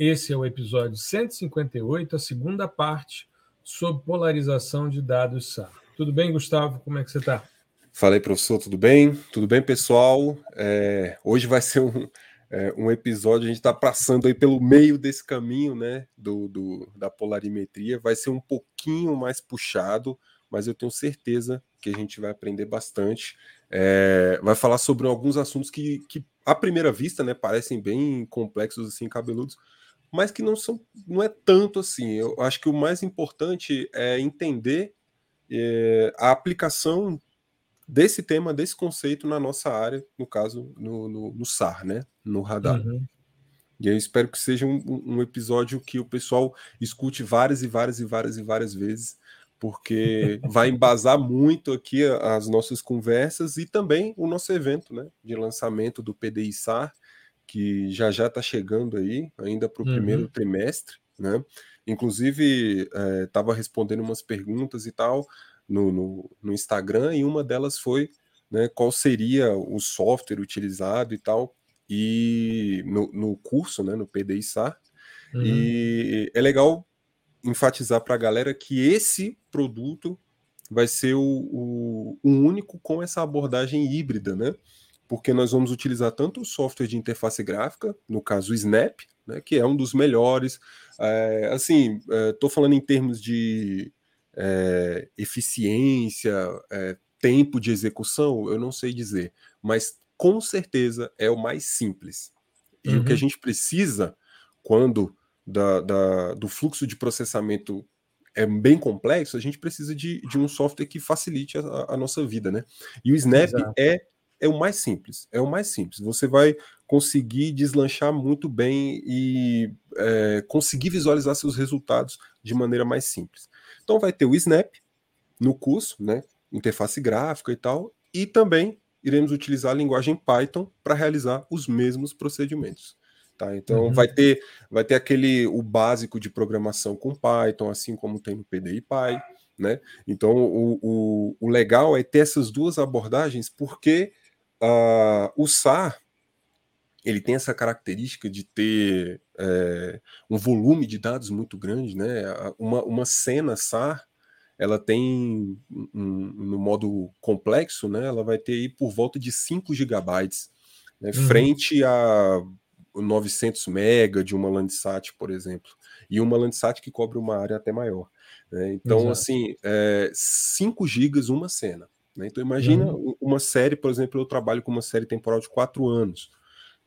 Esse é o episódio 158, a segunda parte, sobre polarização de dados SAR. Tudo bem, Gustavo? Como é que você está? Falei, professor, tudo bem? Tudo bem, pessoal? É, hoje vai ser um, é, um episódio, a gente está passando aí pelo meio desse caminho, né, do, do, da polarimetria. Vai ser um pouquinho mais puxado, mas eu tenho certeza que a gente vai aprender bastante. É, vai falar sobre alguns assuntos que, que, à primeira vista, né, parecem bem complexos, assim, cabeludos, mas que não são, não é tanto assim. Eu acho que o mais importante é entender é, a aplicação desse tema, desse conceito na nossa área, no caso, no, no, no SAR, né? No radar. Uhum. E eu espero que seja um, um, episódio que o pessoal escute várias e várias e várias e várias vezes, porque vai embasar muito aqui as nossas conversas e também o nosso evento, né? De lançamento do PDI SAR, que já já está chegando aí, ainda para o uhum. primeiro trimestre, né? Inclusive, estava é, respondendo umas perguntas e tal no, no, no, Instagram, e uma delas foi né, qual seria o software utilizado e tal, e no, no curso, né, no PDI SAR. Uhum. E é legal enfatizar para a galera que esse produto vai ser o, o, o único com essa abordagem híbrida, né? Porque nós vamos utilizar tanto o software de interface gráfica, no caso o Snap, né, que é um dos melhores. É, assim, estou é, falando em termos de é, eficiência, é, tempo de execução, eu não sei dizer, mas com certeza é o mais simples. E uhum. o que a uhum. gente precisa quando da, da, do fluxo de processamento é bem complexo, a gente precisa de, de um software que facilite a, a nossa vida, né? E o Snap Exato. é é o mais simples. É o mais simples. Você vai conseguir deslanchar muito bem e é, conseguir visualizar seus resultados de maneira mais simples. Então vai ter o Snap no curso, né? Interface gráfica e tal, e também iremos utilizar a linguagem Python para realizar os mesmos procedimentos. Tá? Então uhum. vai ter vai ter aquele o básico de programação com Python, assim como tem no PDI Py, né? Então o, o, o legal é ter essas duas abordagens porque Uh, o SAR ele tem essa característica de ter é, um volume de dados muito grande, né? Uma, uma cena SAR ela tem um, no modo complexo, né? Ela vai ter aí por volta de 5 gigabytes, né? uhum. frente a 900 mega de uma Landsat, por exemplo, e uma Landsat que cobre uma área até maior. Né? Então, Exato. assim, é, 5 gigas uma cena. Né? Então, imagina uhum. uma série, por exemplo, eu trabalho com uma série temporal de quatro anos.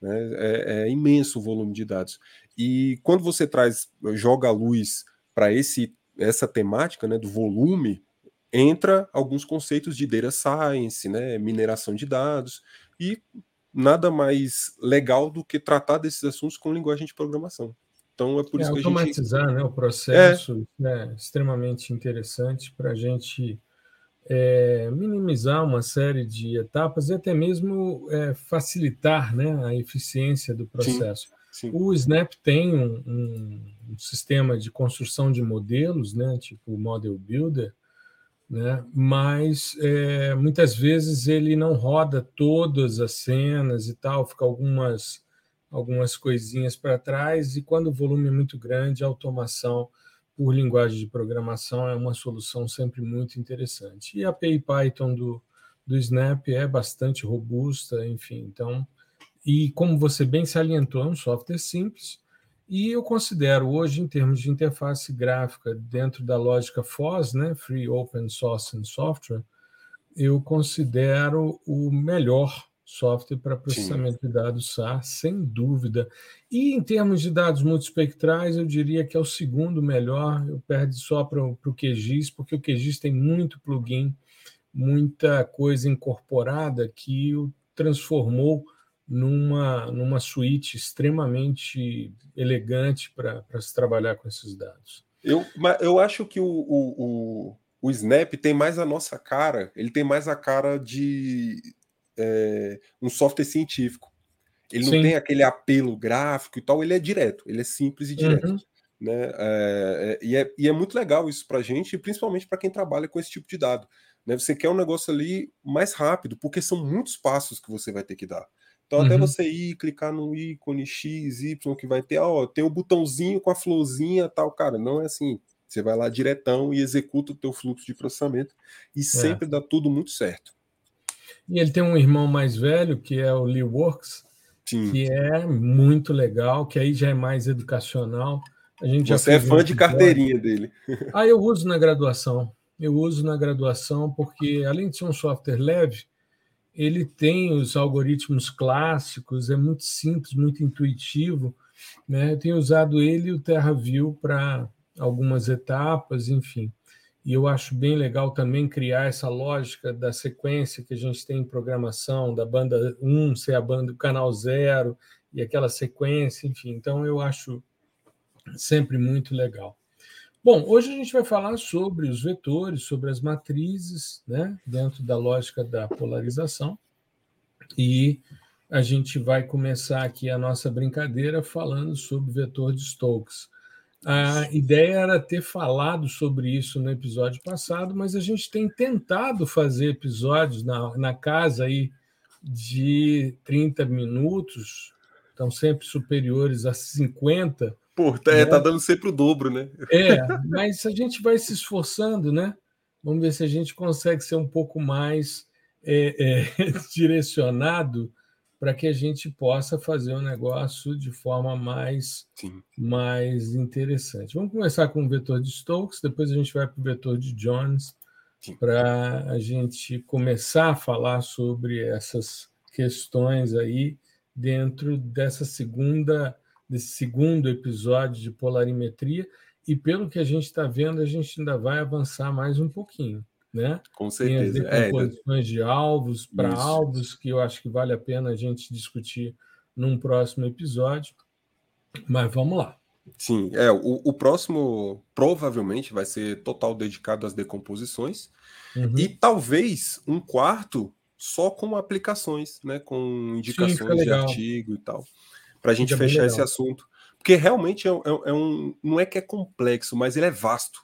Né? É, é, imenso o volume de dados. E quando você traz, joga a luz para esse essa temática né, do volume, entra alguns conceitos de data science, né, mineração de dados, e nada mais legal do que tratar desses assuntos com linguagem de programação. Então é por é, isso que a gente. Automatizar né, o processo é. é extremamente interessante para a gente é, minimizar uma série de etapas e até mesmo é, facilitar né, a eficiência do processo. Sim, sim. O Snap tem um, um, um, sistema de construção de modelos, né, tipo o Model Builder, né, mas é, muitas vezes ele não roda todas as cenas e tal, fica algumas, algumas coisinhas para trás, e quando o volume é muito grande, a automação por linguagem de programação é uma solução sempre muito interessante. E a API Python do, do Snap é bastante robusta, enfim, então, e como você bem salientou, é um software simples, e eu considero hoje, em termos de interface gráfica, dentro da lógica FOSS, né, Free Open Source and Software, eu considero o melhor software para processamento Sim. de dados SAR, sem dúvida. E em termos de dados multispectrais, eu diria que é o segundo melhor, eu perdi só para o QGIS, porque o QGIS tem muito plugin, muita coisa incorporada que o transformou numa, numa suíte extremamente elegante para se trabalhar com esses dados. Eu, eu acho que o, o, o, o, Snap tem mais a nossa cara, ele tem mais a cara de é, um software científico. Ele Sim. não tem aquele apelo gráfico e tal, ele é direto, ele é simples e direto. Uhum. Né? É, é, e, é, e é muito legal isso para a gente, principalmente para quem trabalha com esse tipo de dado. Né? Você quer um negócio ali mais rápido, porque são muitos passos que você vai ter que dar. Então, uhum. até você ir clicar no ícone X, Y, que vai ter, ó, tem o um botãozinho com a florzinha tal, cara, não é assim. Você vai lá diretão e executa o teu fluxo de processamento e é. sempre dá tudo muito certo. E ele tem um irmão mais velho, que é o Lee Works, Sim. que é muito legal, que aí já é mais educacional. A gente Você é fã de carteirinha dele. Ah, eu uso na graduação. Eu uso na graduação porque, além de ser um software leve, ele tem os algoritmos clássicos, é muito simples, muito intuitivo. Né? Eu tenho usado ele e o TerraView para algumas etapas, enfim. E eu acho bem legal também criar essa lógica da sequência que a gente tem em programação, da banda 1 ser a banda do canal 0 e aquela sequência, enfim. Então eu acho sempre muito legal. Bom, hoje a gente vai falar sobre os vetores, sobre as matrizes, né, dentro da lógica da polarização. E a gente vai começar aqui a nossa brincadeira falando sobre o vetor de Stokes. A ideia era ter falado sobre isso no episódio passado, mas a gente tem tentado fazer episódios na, na casa aí de 30 minutos, estão sempre superiores a 50 Pô, tá, é, tá dando sempre o dobro, né? É, mas a gente vai se esforçando, né? Vamos ver se a gente consegue ser um pouco mais é, é, direcionado para que a gente possa fazer o um negócio de forma mais, mais interessante. Vamos começar com o vetor de Stokes, depois a gente vai para o vetor de Jones, para a gente começar a falar sobre essas questões aí dentro dessa segunda desse segundo episódio de polarimetria, e pelo que a gente está vendo, a gente ainda vai avançar mais um pouquinho. Né? Com certeza. Tem as é, decomposições é, de alvos para alvos, que eu acho que vale a pena a gente discutir num próximo episódio. Mas vamos lá. Sim, é, o, o próximo provavelmente vai ser total dedicado às decomposições uhum. e talvez um quarto só com aplicações, né, com indicações Sim, de artigo e tal para a gente fechar esse assunto. Porque realmente é, é, é, um. Não é que é complexo, mas ele é vasto.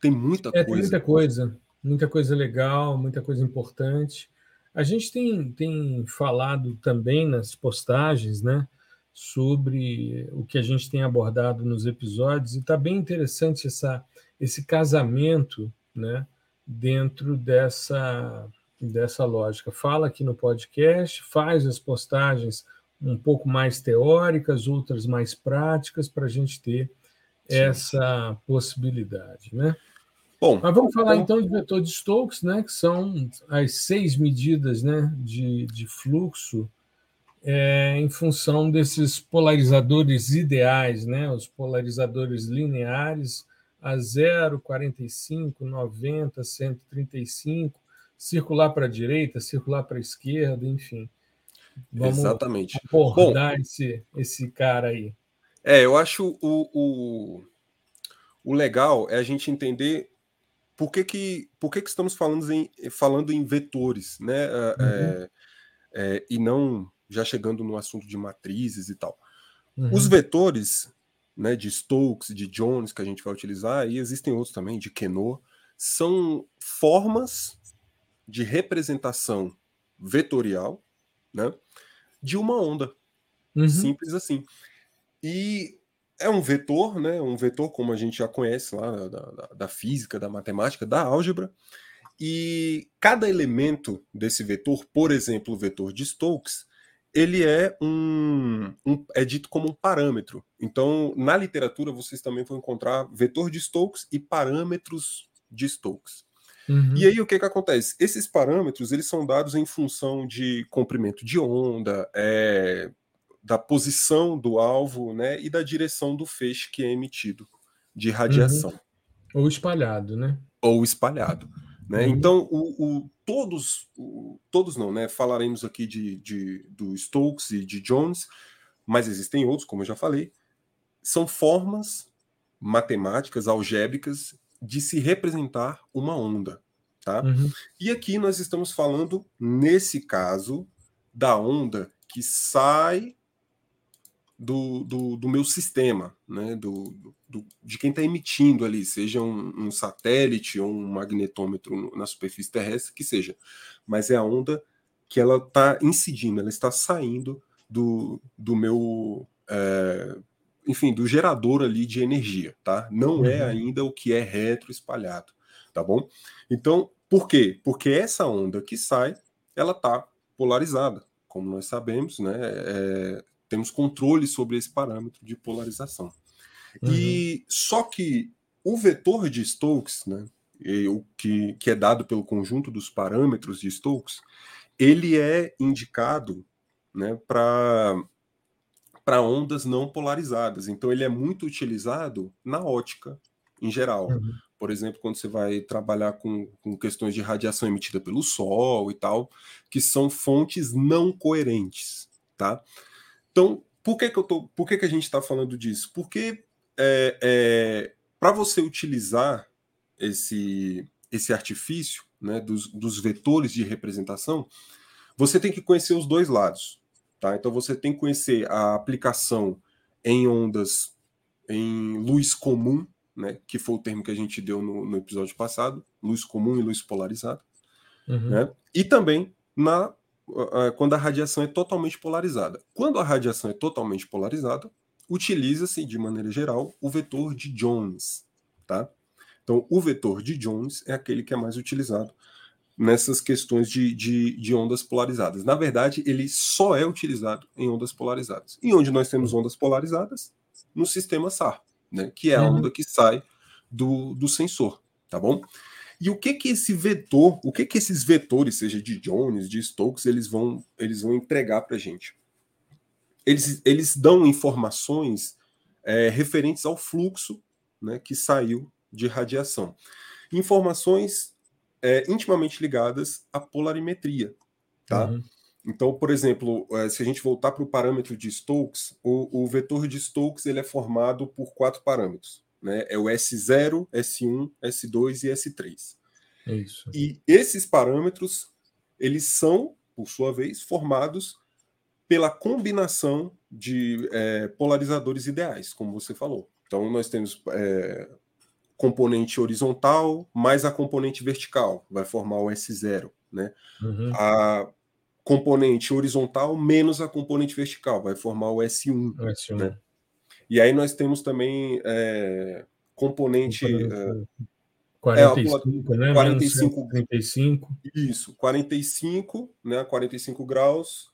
Tem muita é, coisa. Tem muita coisa. Muita coisa legal, muita coisa importante. A gente tem, tem falado também nas postagens, né? Sobre o que a gente tem abordado nos episódios, e está bem interessante essa, esse casamento né, dentro dessa, dessa lógica. Fala aqui no podcast, faz as postagens um pouco mais teóricas, outras mais práticas, para a gente ter Sim. essa possibilidade. Né? Bom, Mas vamos falar então, então de vetor de Stokes, né, que são as seis medidas né, de, de fluxo é, em função desses polarizadores ideais, né, os polarizadores lineares a 0, 45, 90, 135, circular para a direita, circular para a esquerda, enfim. Vamos Exatamente. abordar Bom, esse, esse cara aí. É, eu acho o, o, o legal é a gente entender por que, que, por que, que estamos falando em, falando em vetores, né? É, uhum. É, é, e não já chegando no assunto de matrizes e tal. Uhum. Os vetores né, de Stokes, de Jones, que a gente vai utilizar, e existem outros também, de Queneau, são formas de representação vetorial né? De uma onda. Uhum. Simples assim. E é um vetor, né? Um vetor como a gente já conhece lá da, da, da física, da matemática, da álgebra. E cada elemento desse vetor, por exemplo, o vetor de Stokes, ele é um, um, é dito como um parâmetro. Então, na literatura vocês também vão encontrar vetor de Stokes e parâmetros de Stokes. Uhum. E aí o que, que acontece? Esses parâmetros eles são dados em função de comprimento de onda, é, da posição do alvo, né, e da direção do feixe que é emitido de radiação. Uhum. Ou espalhado, né? Ou espalhado. Né? Uhum. Então, o, o todos, o, todos não, né? Falaremos aqui de, de, do Stokes e de Jones, mas existem outros, como eu já falei, são formas matemáticas, algébricas, de se representar uma onda. Tá? Uhum. E aqui nós estamos falando, nesse caso, da onda que sai do, do, do meu sistema, né? do, do de quem está emitindo ali, seja um, um, satélite ou um magnetômetro na superfície terrestre, que seja. Mas é a onda que ela está incidindo, ela está saindo do, do meu. É, enfim, do gerador ali de energia, tá? Não é uhum. é ainda o que é retroespalhado, tá bom? Então, por quê? Porque essa onda que sai, ela está polarizada, como nós sabemos, né? É, temos controle sobre esse parâmetro de polarização. Uhum. E só que o vetor de Stokes, né? O que, que é dado pelo conjunto dos parâmetros de Stokes, ele é indicado né, para para ondas não polarizadas. Então ele é muito utilizado na ótica em geral. Uhum. Por exemplo, quando você vai trabalhar com, com, questões de radiação emitida pelo Sol e tal, que são fontes não coerentes, tá? Então, por que, que, eu tô, por que, que a gente está falando disso? Porque é, é, para você utilizar esse, esse artifício né, dos, dos vetores de representação, você tem que conhecer os dois lados. Tá? Então você tem que conhecer a aplicação em ondas em luz comum, né, que foi o termo que a gente deu no, no episódio passado, luz comum e luz polarizada, uhum. né? e também na quando a radiação é totalmente polarizada. Quando a radiação é totalmente polarizada, utiliza-se de maneira geral o vetor de Jones, tá? Então, o vetor de Jones é aquele que é mais utilizado nessas questões de, de, de, ondas polarizadas. Na verdade, ele só é utilizado em ondas polarizadas. E onde nós temos ondas polarizadas? No sistema SAR, né, que é a uhum. onda que sai do, do sensor, tá bom? E o que que esse vetor, o que que esses vetores, seja de Jones, de Stokes, eles vão, eles vão entregar para a gente? Eles, eles dão informações é, referentes ao fluxo né, que saiu de radiação. Informações é, intimamente ligadas à polarimetria. Tá? Uhum. Então, por exemplo, é, se a gente voltar para o parâmetro de Stokes, o, o, vetor de Stokes ele é formado por quatro parâmetros. Né? É o S0, S1, S2 e S3. Isso. E esses parâmetros, eles são, por sua vez, formados pela combinação de é, polarizadores ideais, como você falou. Então, nós temos é, componente horizontal mais a componente vertical, vai formar o S0, né? Uhum. A componente horizontal menos a componente vertical, vai formar o S1. O S1. Né? E aí nós temos também é, componente. É, 45, é, né? 45, 35. Isso, 45, né? 45 graus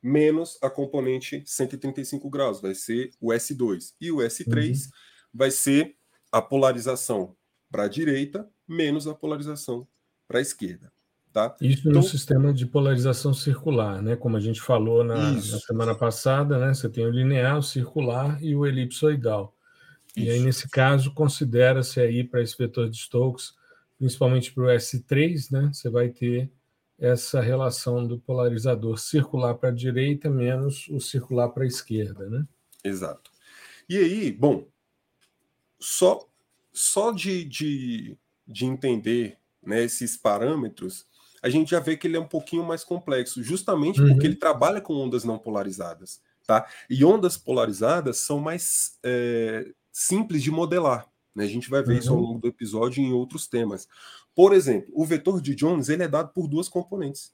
menos a componente 135 graus, vai ser o S2. E o S3 uhum. vai ser a polarização para a direita menos a polarização para a esquerda. Tá? Isso então, no sistema de polarização circular, né? Como a gente falou na, na semana passada, né? Você tem o linear, o circular e o elipsoidal. Isso. E aí, nesse caso, considera-se aí para esse vetor de Stokes, principalmente para o S3, né? Você vai ter essa relação do polarizador circular para a direita menos o circular para a esquerda, né? Exato. E aí, bom, só, só de, de, de entender né, esses parâmetros, a gente já vê que ele é um pouquinho mais complexo, justamente uhum. porque ele trabalha com ondas não polarizadas. Tá? E ondas polarizadas são mais é, simples de modelar. Né? A gente vai ver uhum. isso ao uhum. longo do episódio em outros temas. Por exemplo, o vetor de Jones ele é dado por duas componentes.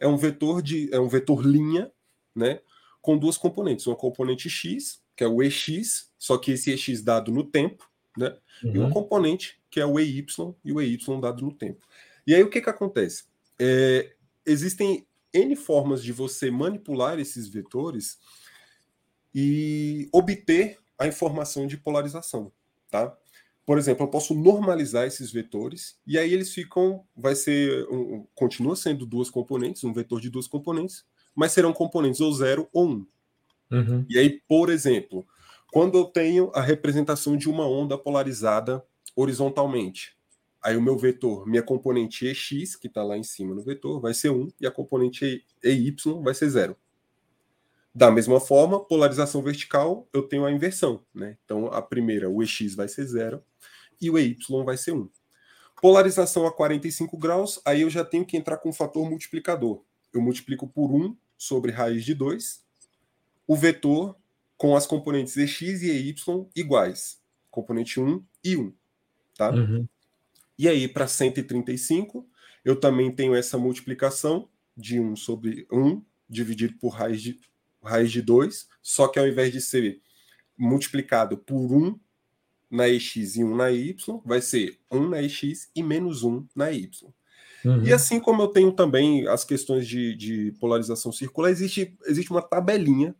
É um vetor de é um vetor linha, né, com duas componentes, uma componente x que é o EX, só que esse EX dado no tempo, né? Uhum. E uma componente, que é o EY, e o EY dado no tempo. E aí o que, que acontece? É, existem N formas de você manipular esses vetores e obter a informação de polarização, tá? Por exemplo, eu posso normalizar esses vetores e aí eles ficam, vai ser, um, continua sendo duas componentes, um vetor de duas componentes, mas serão componentes ou zero ou um. Uhum. E aí, por exemplo, quando eu tenho a representação de uma onda polarizada horizontalmente, aí o meu vetor, minha componente EX, que está lá em cima no vetor, vai ser 1, e a componente EY vai ser 0. Da mesma forma, polarização vertical, eu tenho a inversão. Né? Então, a primeira, o EX vai ser zero e o EY vai ser 1. Polarização a 45 graus, aí eu já tenho que entrar com o fator multiplicador. Eu multiplico por 1 sobre raiz de 2, o vetor com as componentes EX e EY iguais, componente 1 e 1. Tá? Uhum. E aí, para 135, eu também tenho essa multiplicação de 1 sobre 1 dividido por raiz de, raiz de 2, só que ao invés de ser multiplicado por 1 na EX e 1 na Y, vai ser 1 na EX e menos 1 na Y. Uhum. E assim como eu tenho também as questões de, de polarização circular, existe, existe uma tabelinha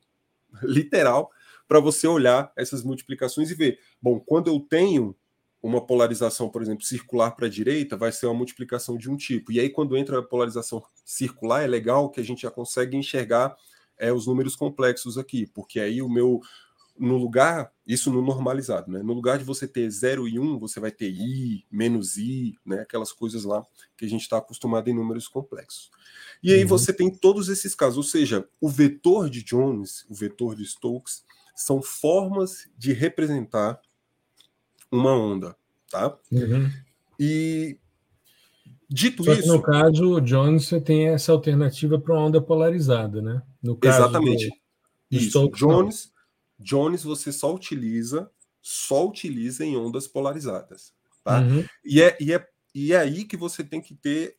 literal para você olhar essas multiplicações e ver. Bom, quando eu tenho uma polarização, por exemplo, circular para a direita, vai ser uma multiplicação de um tipo. E aí, quando entra a polarização circular, é legal que a gente já consegue enxergar é, os números complexos aqui, porque aí o meu. No lugar, isso no normalizado, né? No lugar de você ter 0 e 1, um, você vai ter i, menos i, né? Aquelas coisas lá que a gente está acostumado em números complexos. E aí uhum. você tem todos esses casos, ou seja, o vetor de Jones, o vetor de Stokes, são formas de representar uma onda, tá? Uhum. E dito Só isso, no caso, Jones você tem essa alternativa para uma onda polarizada, né? No caso exatamente. Do, do isso. Stokes, Jones, Jones você só utiliza, só utiliza em ondas polarizadas, tá? Uhum. E é, e é e é aí que você tem que ter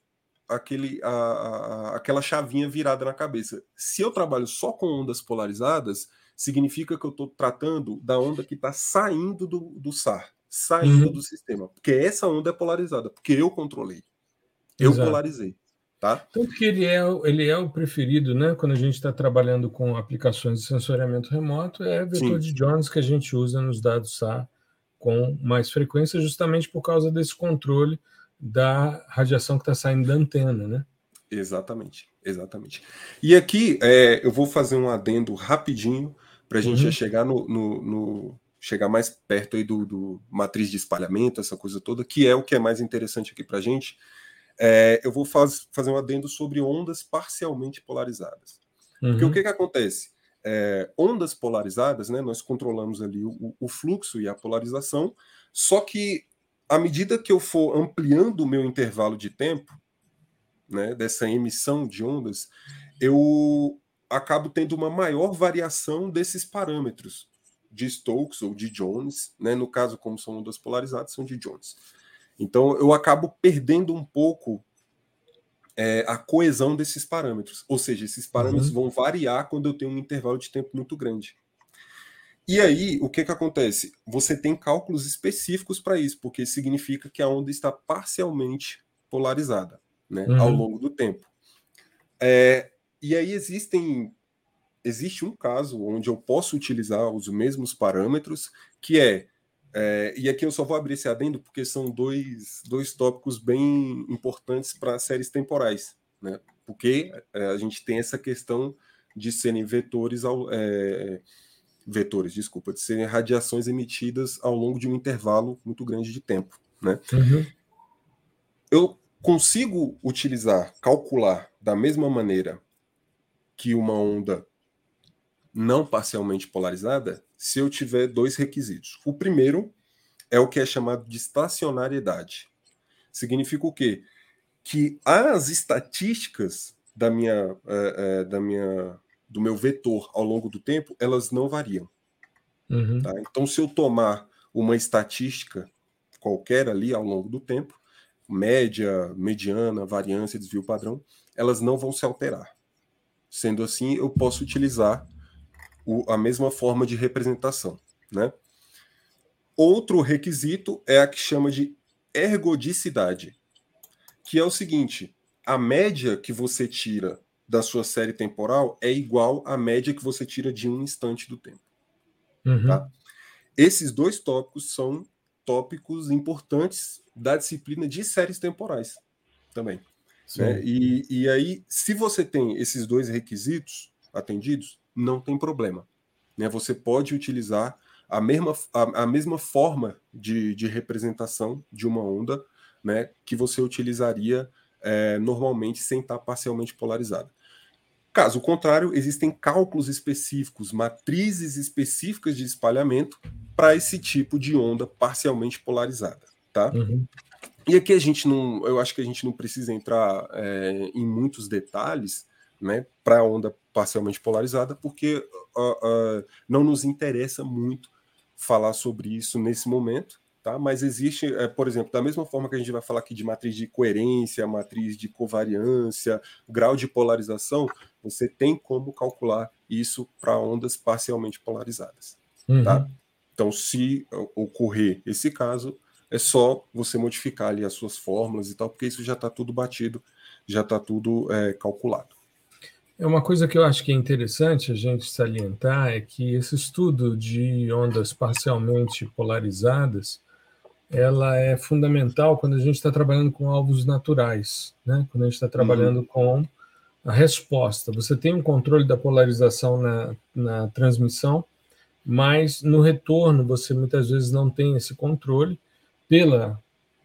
aquele, a, a, aquela chavinha virada na cabeça. Se eu trabalho só com ondas polarizadas, significa que eu estou tratando da onda que está saindo do, do SAR, saindo uhum. do sistema. Porque essa onda é polarizada, porque eu controlei. Eu Exato. polarizei. Tá? Tanto que ele é, ele é o preferido, né? Quando a gente está trabalhando com aplicações de sensoriamento remoto, é o vetor Sim. de Jones que a gente usa nos dados SAR com mais frequência, justamente por causa desse controle da radiação que está saindo da antena, né? Exatamente, exatamente. E aqui é, eu vou fazer um adendo rapidinho para a gente uhum. chegar no, no, no, chegar mais perto aí do, do, matriz de espalhamento, essa coisa toda, que é o que é mais interessante aqui para a gente. É, eu vou faz, fazer um adendo sobre ondas parcialmente polarizadas. Uhum. Porque o uhum. que, que acontece? É, ondas polarizadas, né, nós controlamos ali o, o, fluxo e a polarização, só que à medida que eu for ampliando o meu intervalo de tempo, né, dessa emissão de ondas, eu acabo tendo uma maior variação desses parâmetros de Stokes ou de Jones, né, no caso, como são ondas polarizadas, são de Jones. Então, eu acabo perdendo um pouco é, a coesão desses parâmetros, ou seja, esses parâmetros uhum. vão variar quando eu tenho um intervalo de tempo muito grande. E aí, o que, que acontece? Você tem cálculos específicos para isso, porque significa que a onda está parcialmente polarizada né, uhum. ao longo do tempo. É, e aí existem existe um caso onde eu posso utilizar os mesmos parâmetros, que é, é, e aqui eu só vou abrir esse adendo porque são dois, dois tópicos bem importantes para séries temporais, né? Porque é, a gente tem essa questão de serem vetores ao, é, vetores, desculpa, de serem radiações emitidas ao longo de um intervalo muito grande de tempo. Né? Uhum. Eu consigo utilizar, calcular da mesma maneira que uma onda não parcialmente polarizada se eu tiver dois requisitos. O primeiro é o que é chamado de estacionariedade. Significa o quê? Que as estatísticas da minha, é, é, da minha do meu vetor ao longo do tempo, elas não variam. Uhum. Tá? Então, se eu tomar uma estatística qualquer ali ao longo do tempo, média, mediana, variância, desvio padrão, elas não vão se alterar. Sendo assim, eu posso utilizar o, a mesma forma de representação. Né? Outro requisito é a que chama de ergodicidade, que é o seguinte: a média que você tira da sua série temporal é igual à média que você tira de um instante do tempo. Uhum. Tá? Esses dois tópicos são tópicos importantes da disciplina de séries temporais também. Né? E, e aí, se você tem esses dois requisitos atendidos, não tem problema. Né? Você pode utilizar a mesma, a, a mesma forma de, de representação de uma onda né, que você utilizaria é, normalmente sem estar parcialmente polarizada. Caso contrário, existem cálculos específicos, matrizes específicas de espalhamento para esse tipo de onda parcialmente polarizada, tá? Uhum. E aqui a gente não, eu acho que a gente não precisa entrar é, em muitos detalhes, né, para a onda parcialmente polarizada, porque uh, uh, não nos interessa muito falar sobre isso nesse momento, tá? Mas existe, é, por exemplo, da mesma forma que a gente vai falar aqui de matriz de coerência, matriz de covariância, grau de polarização, você tem como calcular isso para ondas parcialmente polarizadas, uhum. tá? Então, se ocorrer esse caso, é só você modificar ali as suas fórmulas e tal, porque isso já está tudo batido, já está tudo é, calculado. É uma coisa que eu acho que é interessante a gente salientar é que esse estudo de ondas parcialmente polarizadas ela é fundamental quando a gente está trabalhando com alvos naturais, né? quando a gente está trabalhando uhum. com a resposta. Você tem um controle da polarização na, na transmissão, mas no retorno você muitas vezes não tem esse controle pela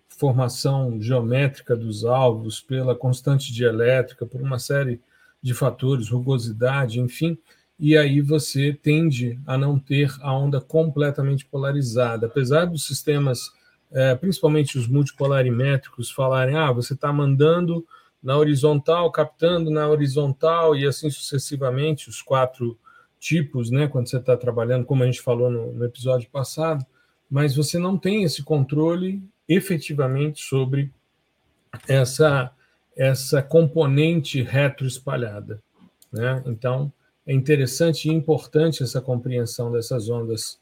formação geométrica dos alvos, pela constante dielétrica, por uma série de fatores, rugosidade, enfim, e aí você tende a não ter a onda completamente polarizada. Apesar dos sistemas é, principalmente os multipolarimétricos, falarem: ah, você está mandando na horizontal, captando na horizontal e assim sucessivamente, os quatro tipos, né, quando você está trabalhando, como a gente falou no, no episódio passado, mas você não tem esse controle efetivamente sobre essa essa componente retroespalhada, né? Então é interessante e importante essa compreensão dessas ondas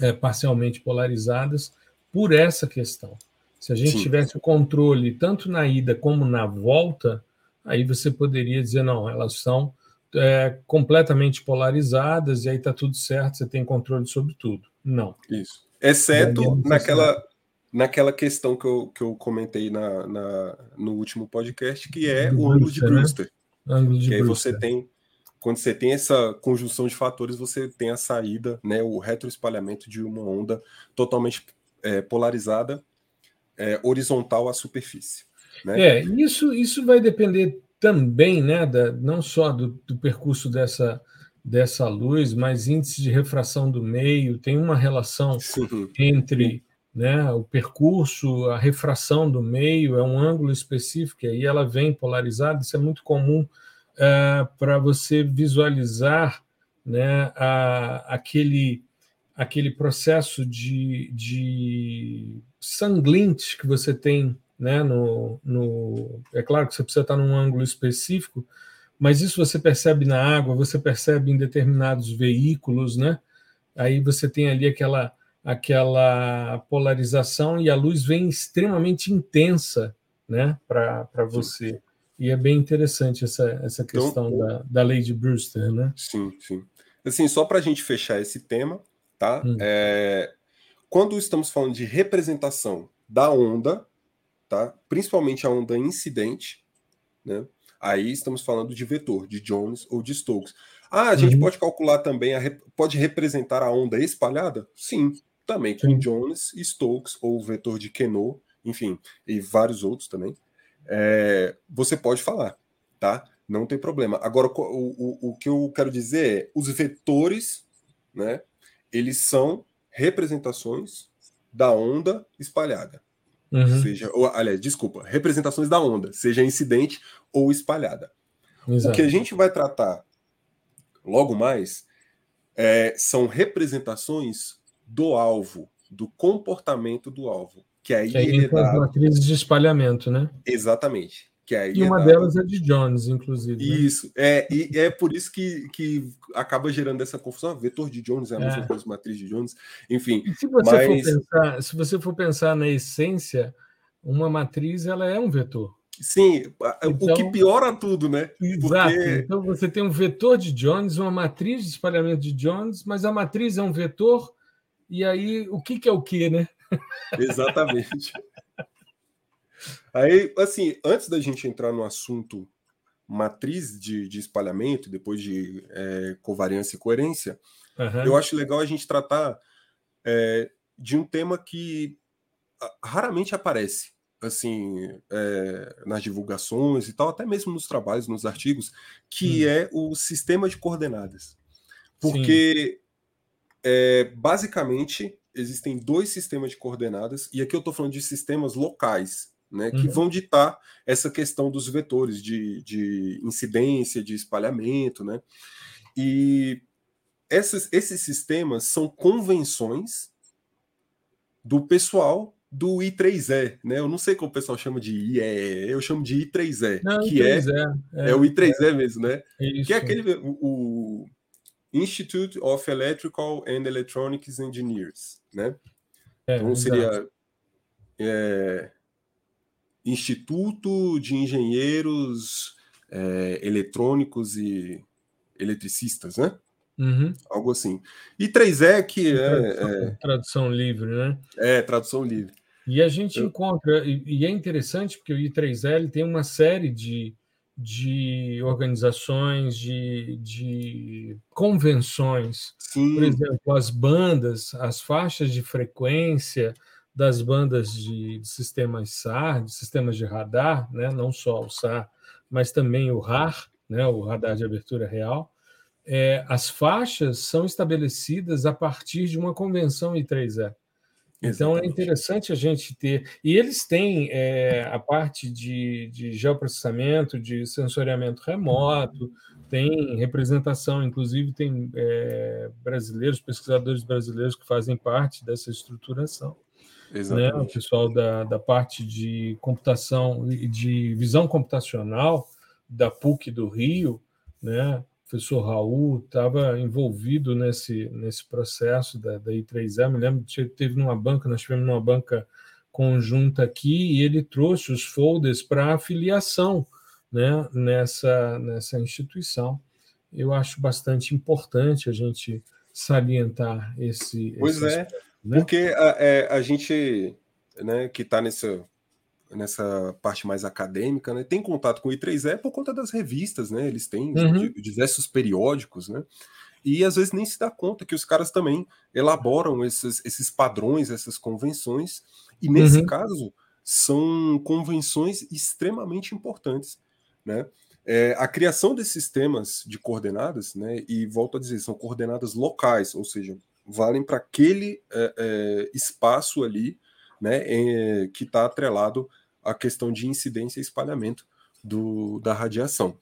é, parcialmente polarizadas por essa questão. Se a gente Sim. tivesse o controle tanto na ida como na volta, aí você poderia dizer, não, elas são é, completamente polarizadas e aí está tudo certo, você tem controle sobre tudo. Não. Isso. Exceto naquela, naquela questão que eu, que eu comentei na, na no último podcast, que é o ângulo de Brewster. Né? Ângulo de que aí você tem, quando você tem essa conjunção de fatores, você tem a saída, né, o retroespalhamento de uma onda totalmente é, polarizada é, horizontal à superfície. Né? É, isso, isso vai depender também, né, da, não só do, do percurso dessa, dessa luz, mas índice de refração do meio, tem uma relação Sim. entre né, o percurso, a refração do meio, é um ângulo específico, e aí ela vem polarizada, isso é muito comum é, para você visualizar né, a, aquele aquele processo de, de sanglinte que você tem, né, no, no, é claro que você precisa estar num ângulo específico, mas isso você percebe na água, você percebe em determinados veículos, né? Aí você tem ali aquela aquela polarização e a luz vem extremamente intensa, né, para você. E é bem interessante essa, essa então, questão então, da, da lei de Brewster, né? Sim, sim. Assim, só para a gente fechar esse tema, tá? Hum. É, quando estamos falando de representação da onda, tá? Principalmente a onda incidente, né? Aí estamos falando de vetor, de Jones ou de Stokes. Ah, a gente uhum. pode calcular também, a, pode representar a onda espalhada? Sim, também com Sim. Jones, Stokes ou vetor de Queneau, enfim, e vários outros também. É, você pode falar, tá? Não tem problema. Agora, o, o, o que eu quero dizer é, os vetores, né? eles são representações da onda espalhada. Uhum. Seja, ou, aliás, desculpa, representações da onda, seja incidente ou espalhada. Exato. O que a gente vai tratar logo mais é, são representações do alvo, do comportamento do alvo. Que aí, que aí é dado... as matrizes de espalhamento, né? Exatamente. Que aí e uma delas é de Jones, inclusive. Né? Isso, é, e é por isso que, que acaba gerando essa confusão. Ah, vetor de Jones é a mesma é. coisa, matriz de Jones, enfim. E se você, mas... for pensar, se você for pensar na essência, uma matriz ela é um vetor. Sim, então, o que então piora tudo, né? Exato. Porque... Então você tem um vetor de Jones, uma matriz de espalhamento de Jones, mas a matriz é um vetor, e aí o que, que é o que, né? Exatamente. Aí, assim, antes da gente entrar no assunto matriz de, de espalhamento, depois de é, covariância e coerência, uhum. eu acho legal a gente tratar é, de um tema que raramente aparece assim é, nas divulgações e tal, até mesmo nos trabalhos, nos artigos, que hum. é o sistema de coordenadas. Porque é, basicamente existem dois sistemas de coordenadas, e aqui eu estou falando de sistemas locais, né, que uhum. vão ditar essa questão dos vetores de, de incidência, de espalhamento, né? E esses, esses sistemas são convenções do pessoal do I3E, né? Eu não sei como o pessoal chama de IE, eu chamo de I3E, não, que I3E, é, é, é, o I3E é, mesmo, né? Isso. Que é aquele o, Institute of Electrical and Electronics Engineers, né? É, então seria é, Instituto de Engenheiros é, Eletrônicos e Eletricistas, né? Uhum. Algo assim. E 3E que é, tradução, é, tradução, livre, né? É, tradução livre. E a gente Eu... encontra, e, e, é interessante porque o I3L tem uma série de, de organizações, de, de convenções. Sim. Por exemplo, as bandas, as faixas de frequência das bandas de, de sistemas SAR, de sistemas de radar, né? não só o SAR, mas também o RAR, né? o radar de abertura real é, as faixas são estabelecidas a partir de uma convenção I3E. Então é interessante a gente ter. E eles têm é, a parte de, de geoprocessamento, de sensoriamento remoto, tem representação, inclusive tem é, brasileiros, pesquisadores brasileiros que fazem parte dessa estruturação. Né? O pessoal da, da parte de computação e de visão computacional da PUC do Rio, né? Professor Raul estava envolvido nesse, nesse processo da, da I3E. Me lembro que teve numa banca, nós tivemos numa banca conjunta aqui, e ele trouxe os folders para afiliação né, nessa, nessa instituição. Eu acho bastante importante a gente salientar esse. Pois esse é, aspecto, né? porque a, é, a gente né, que está nessa nessa parte mais acadêmica, né, tem contato com o I3E por conta das revistas, né? Eles têm uhum. diversos periódicos, né? E às vezes nem se dá conta que os caras também elaboram esses, esses padrões, essas convenções, e nesse uhum. caso são convenções extremamente importantes, né? É, a criação desses sistemas de coordenadas, né, e volto a dizer, são coordenadas locais, ou seja, valem para aquele é, é, espaço ali né, é, que está atrelado à questão de incidência e espalhamento do, da radiação.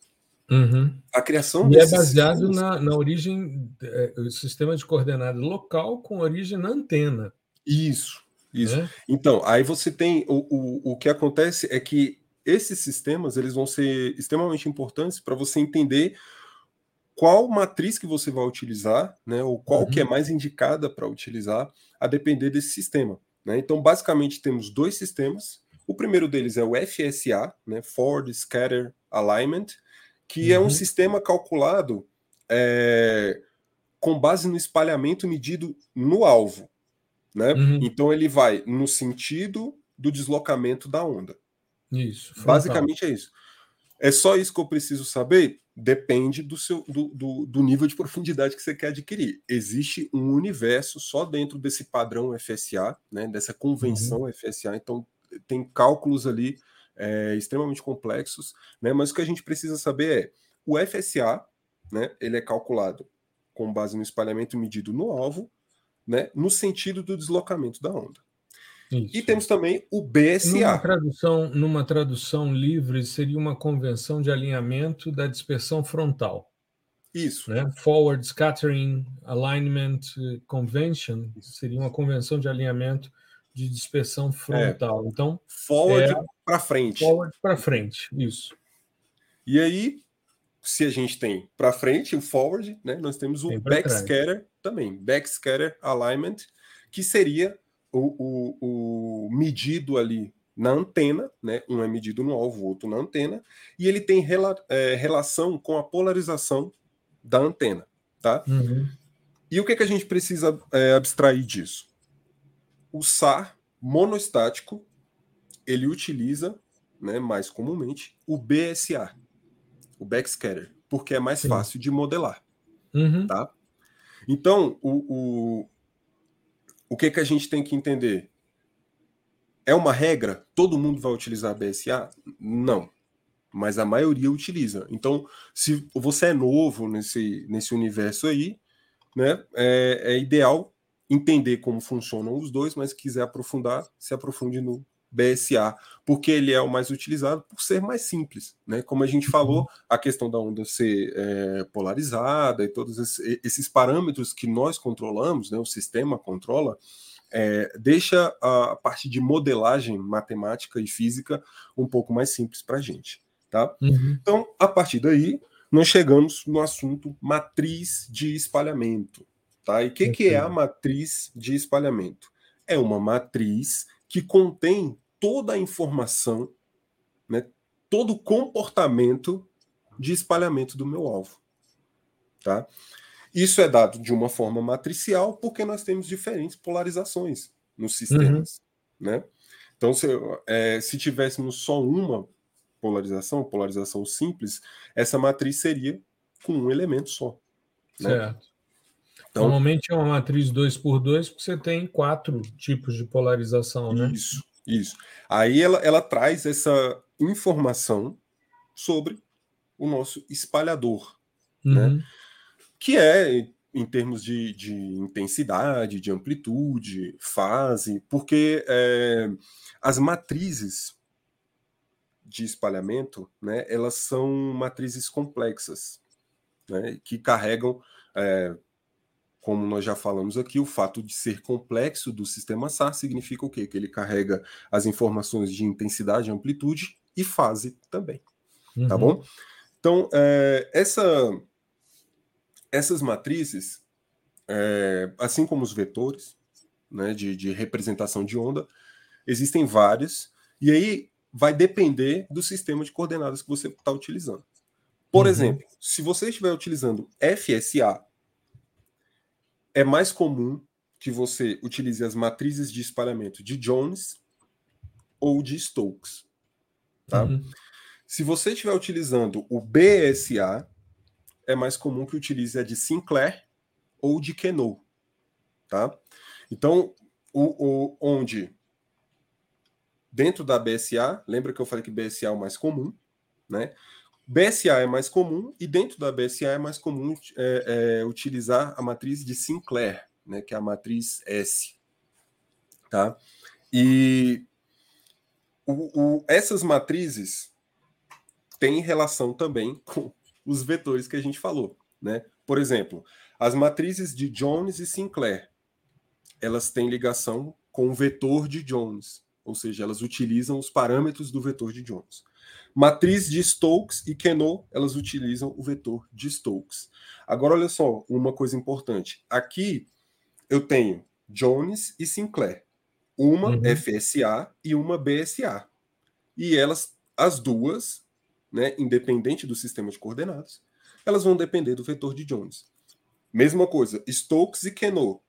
Uhum. A criação e é baseado sistemas... na, na origem, é, o sistema de coordenada local com origem na antena. Isso, isso. É? Então, aí você tem o, o, o que acontece é que esses sistemas eles vão ser extremamente importantes para você entender qual matriz que você vai utilizar, né, ou qual uhum. que é uhum. mais indicada para utilizar, a depender desse sistema. Né? Então, basicamente, temos dois sistemas. O primeiro deles é o FSA, né? Forward Scatter Alignment, que uhum. é um uhum. sistema calculado é, com base no espalhamento medido no alvo. Né? Uhum. Então, ele vai no sentido do deslocamento da onda. Isso. Basicamente é isso. É só isso que eu preciso saber? Depende do, seu, do, do, do, nível de profundidade que você quer adquirir. Existe um universo só dentro desse padrão FSA, né, dessa convenção uhum. FSA, então tem cálculos ali é, extremamente complexos, né, mas o que a gente precisa saber é o FSA, né, ele é calculado com base no espalhamento medido no alvo, né, no sentido do deslocamento da onda. Isso. E temos também o BSA. Numa tradução, numa tradução livre, seria uma convenção de alinhamento da dispersão frontal. Isso. Né? Forward Scattering Alignment Convention seria uma convenção de alinhamento de dispersão frontal. É. Então, forward é, para frente. Forward para frente, isso. E aí, se a gente tem para frente o forward, né, nós temos o backscatter também, backscatter alignment, que seria o, o, o medido ali na antena, né? Um é medido no alvo, o outro na antena, e ele tem rela, é, relação com a polarização da antena, tá? Uhum. E o que, é que a gente precisa é, abstrair disso? O SAR monostático ele utiliza, né, mais comumente, o BSA, o backscatter, porque é mais Sim. fácil de modelar, uhum. tá? Então, o, o, o que, que a gente tem que entender? é uma regra? Todo mundo vai utilizar BSA? Não. Mas a maioria utiliza. Então, se você é novo nesse, nesse universo aí, né, é, é ideal entender como funcionam os dois, mas quiser aprofundar, se aprofunde no BSA, porque ele é o mais utilizado por ser mais simples, né? Como a gente falou, uhum. a questão da onda ser é, polarizada e todos esses parâmetros que nós controlamos, né? O sistema controla, é, deixa a parte de modelagem matemática e física um pouco mais simples para a gente, tá? Uhum. Então, a partir daí, nós chegamos no assunto matriz de espalhamento, tá? E o que, que é a matriz de espalhamento? É uma matriz que contém toda a informação, né, todo o comportamento de espalhamento do meu alvo. Tá? Isso é dado de uma forma matricial porque nós temos diferentes polarizações nos sistemas. Uhum. Né? Então, se, é, se tivéssemos só uma polarização, polarização simples, essa matriz seria com um elemento só. Né? Certo. Então, Normalmente é uma matriz 2 por 2 porque você tem quatro tipos de polarização, né? Isso, isso. Aí ela, ela traz essa informação sobre o nosso espalhador, né? uhum. né? Que é em termos de, de, intensidade, de amplitude, fase, porque é, as matrizes de espalhamento, né, elas são matrizes complexas, né, que carregam é, como nós já falamos aqui, o fato de ser complexo do sistema SAR significa o quê? Que ele carrega as informações de intensidade, amplitude e fase também. Tá uhum. Tá bom? Então, é, essa, essas matrizes, é, assim como os vetores né, de, de representação de onda, existem várias, e aí vai depender do sistema de coordenadas que você está utilizando. Por uhum. exemplo, se você estiver utilizando FSA, é mais comum que você utilize as matrizes de espalhamento de Jones ou de Stokes. Tá? Uhum. Se você estiver utilizando o BSA, é mais comum que utilize a de Sinclair ou de Keno. Tá? Então, o, o, onde dentro da BSA, lembra que eu falei que BSA é o mais comum, né? BSA é mais comum e dentro da BSA é mais comum é, é, utilizar a matriz de Sinclair, né, que é a matriz S. Tá? E o, o, essas matrizes têm relação também com os vetores que a gente falou. Né? Por exemplo, as matrizes de Jones e Sinclair, elas têm ligação com o vetor de Jones, ou seja, elas utilizam os parâmetros do vetor de Jones. Matriz de Stokes e Keno, elas utilizam o vetor de Stokes. Agora, olha só, uma coisa importante. Aqui eu tenho Jones e Sinclair. Uma uhum. FSA e uma BSA. E elas, as duas, né, independente do sistema de coordenadas, elas vão depender do vetor de Jones. Mesma coisa, Stokes e Keno.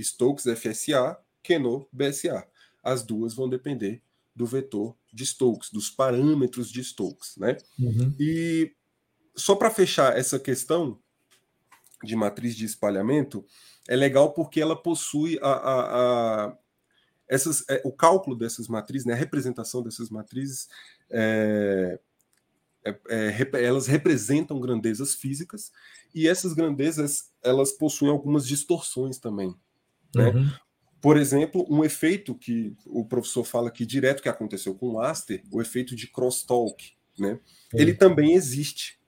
Stokes FSA, Keno BSA. As duas vão depender do vetor de Stokes, dos parâmetros de Stokes, né? Uhum. E só para fechar essa questão de matriz de espalhamento, é legal porque ela possui a, a, a essas, é, o cálculo dessas matrizes, né, a representação dessas matrizes, é, é, é elas representam grandezas físicas e essas grandezas elas possuem algumas distorções também. Né? Uhum. Por exemplo, um efeito que o professor fala aqui direto que aconteceu com o Aster, o efeito de crosstalk, né? Ele também existe.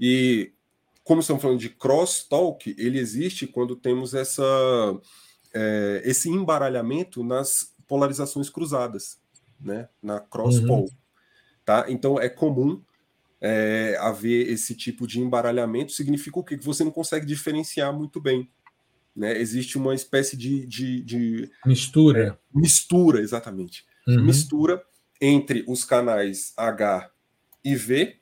E como estamos falando de crosstalk, ele existe quando temos essa, é, esse embaralhamento nas polarizações cruzadas, né? Na cross-pole. Uhum. Tá? Então é comum é, haver esse tipo de embaralhamento. Significa o quê? Que você não consegue diferenciar muito bem né? Existe uma espécie de, de, de mistura. É, mistura, exatamente. Uhum. Mistura entre os canais H e V,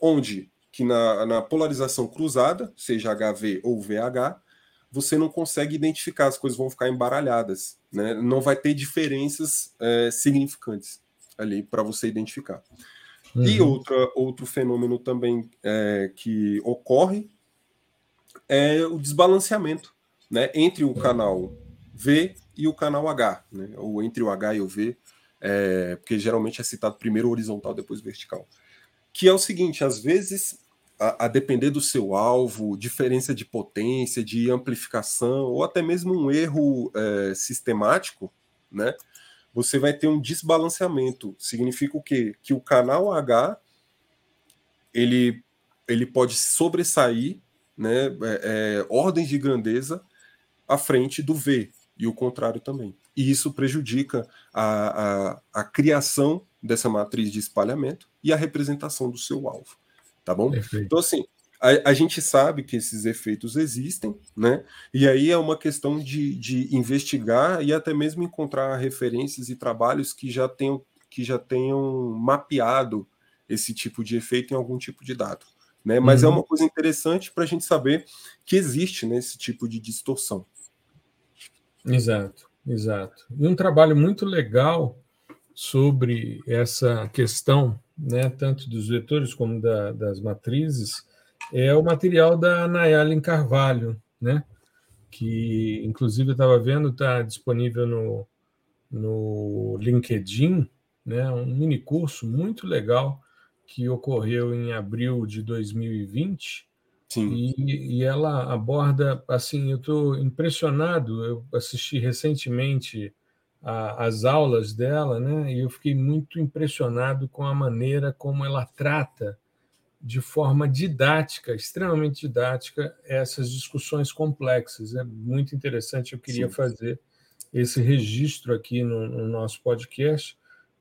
onde que na, na polarização cruzada, seja HV ou VH, você não consegue identificar, as coisas vão ficar embaralhadas, né? não vai ter diferenças é, significantes ali para você identificar. Uhum. E outra, outro fenômeno também é, que ocorre é o desbalanceamento né, entre o canal V e o canal H, né? ou entre o H e o V, é, porque geralmente é citado primeiro horizontal, depois vertical. Que é o seguinte, às vezes, a, a, depender do seu alvo, diferença de potência, de amplificação, ou até mesmo um erro é, sistemático, né? Você vai ter um desbalanceamento. Significa o quê? Que o canal H ele, ele pode sobressair né, é, é, ordens de grandeza à frente do V, e o contrário também. E isso prejudica a, a, a criação dessa matriz de espalhamento e a representação do seu alvo. Tá bom? Perfeito. Então, assim, a, a, gente sabe que esses efeitos existem, né? E aí é uma questão de, de investigar e até mesmo encontrar referências e trabalhos que já tenham, que já tenham mapeado esse tipo de efeito em algum tipo de dado. Né? Mas é uhum. é uma coisa interessante para a gente saber que existe né, esse tipo de distorção. Exato, exato. E um trabalho muito legal sobre essa questão, né, tanto dos vetores como da, das matrizes, é o material da Nayalin Carvalho, né, que inclusive eu estava vendo, está disponível no, no LinkedIn, né, um mini curso muito legal que ocorreu em abril de 2020, Sim. E, e ela aborda, assim, eu estou impressionado, eu assisti recentemente a, as aulas dela, né? E eu fiquei muito impressionado com a maneira como ela trata de forma didática, extremamente didática, essas discussões complexas. É muito interessante, eu queria Sim. fazer esse registro aqui no, no, nosso podcast,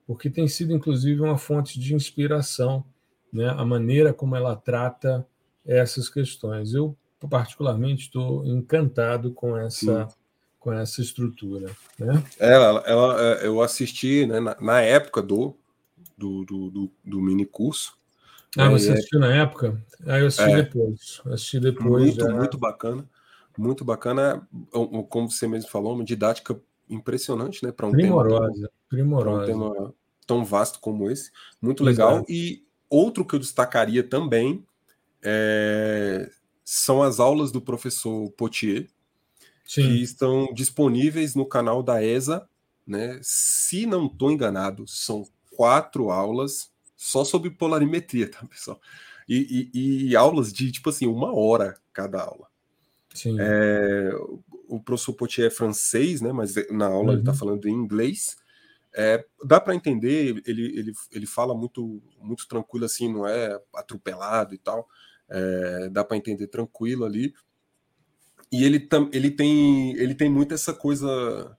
porque tem sido, inclusive, uma fonte de inspiração, né? a maneira como ela trata essas questões. Eu, particularmente, estou encantado com essa, com essa estrutura. Né? Ela, ela, é, eu assisti né, na, na época do, do, do, do, do mini curso. Ah, você é assistiu é... na época? Ah, eu assisti é, depois. Assisti depois. Muito, já... muito bacana. Muito bacana. Como você mesmo falou, uma didática impressionante, né? Para um primorosa, tema, primorosa. Um tema tão vasto como esse. Muito legal. Exato. E outro que eu destacaria também é, são as aulas do professor Potier, Sim. que estão disponíveis no canal da ESA. Né? Se não estou enganado, são quatro aulas só sobre polarimetria, tá, pessoal? E, e, e aulas de tipo assim, uma hora cada aula. Sim. É, o professor Potier é francês, né? Mas na aula tá uhum. ele está falando em inglês. É, dá para entender, ele, ele, ele fala muito, muito tranquilo, assim, não é atropelado e tal é, dá para entender tranquilo ali. E ele, ele, tem, ele tem muito essa coisa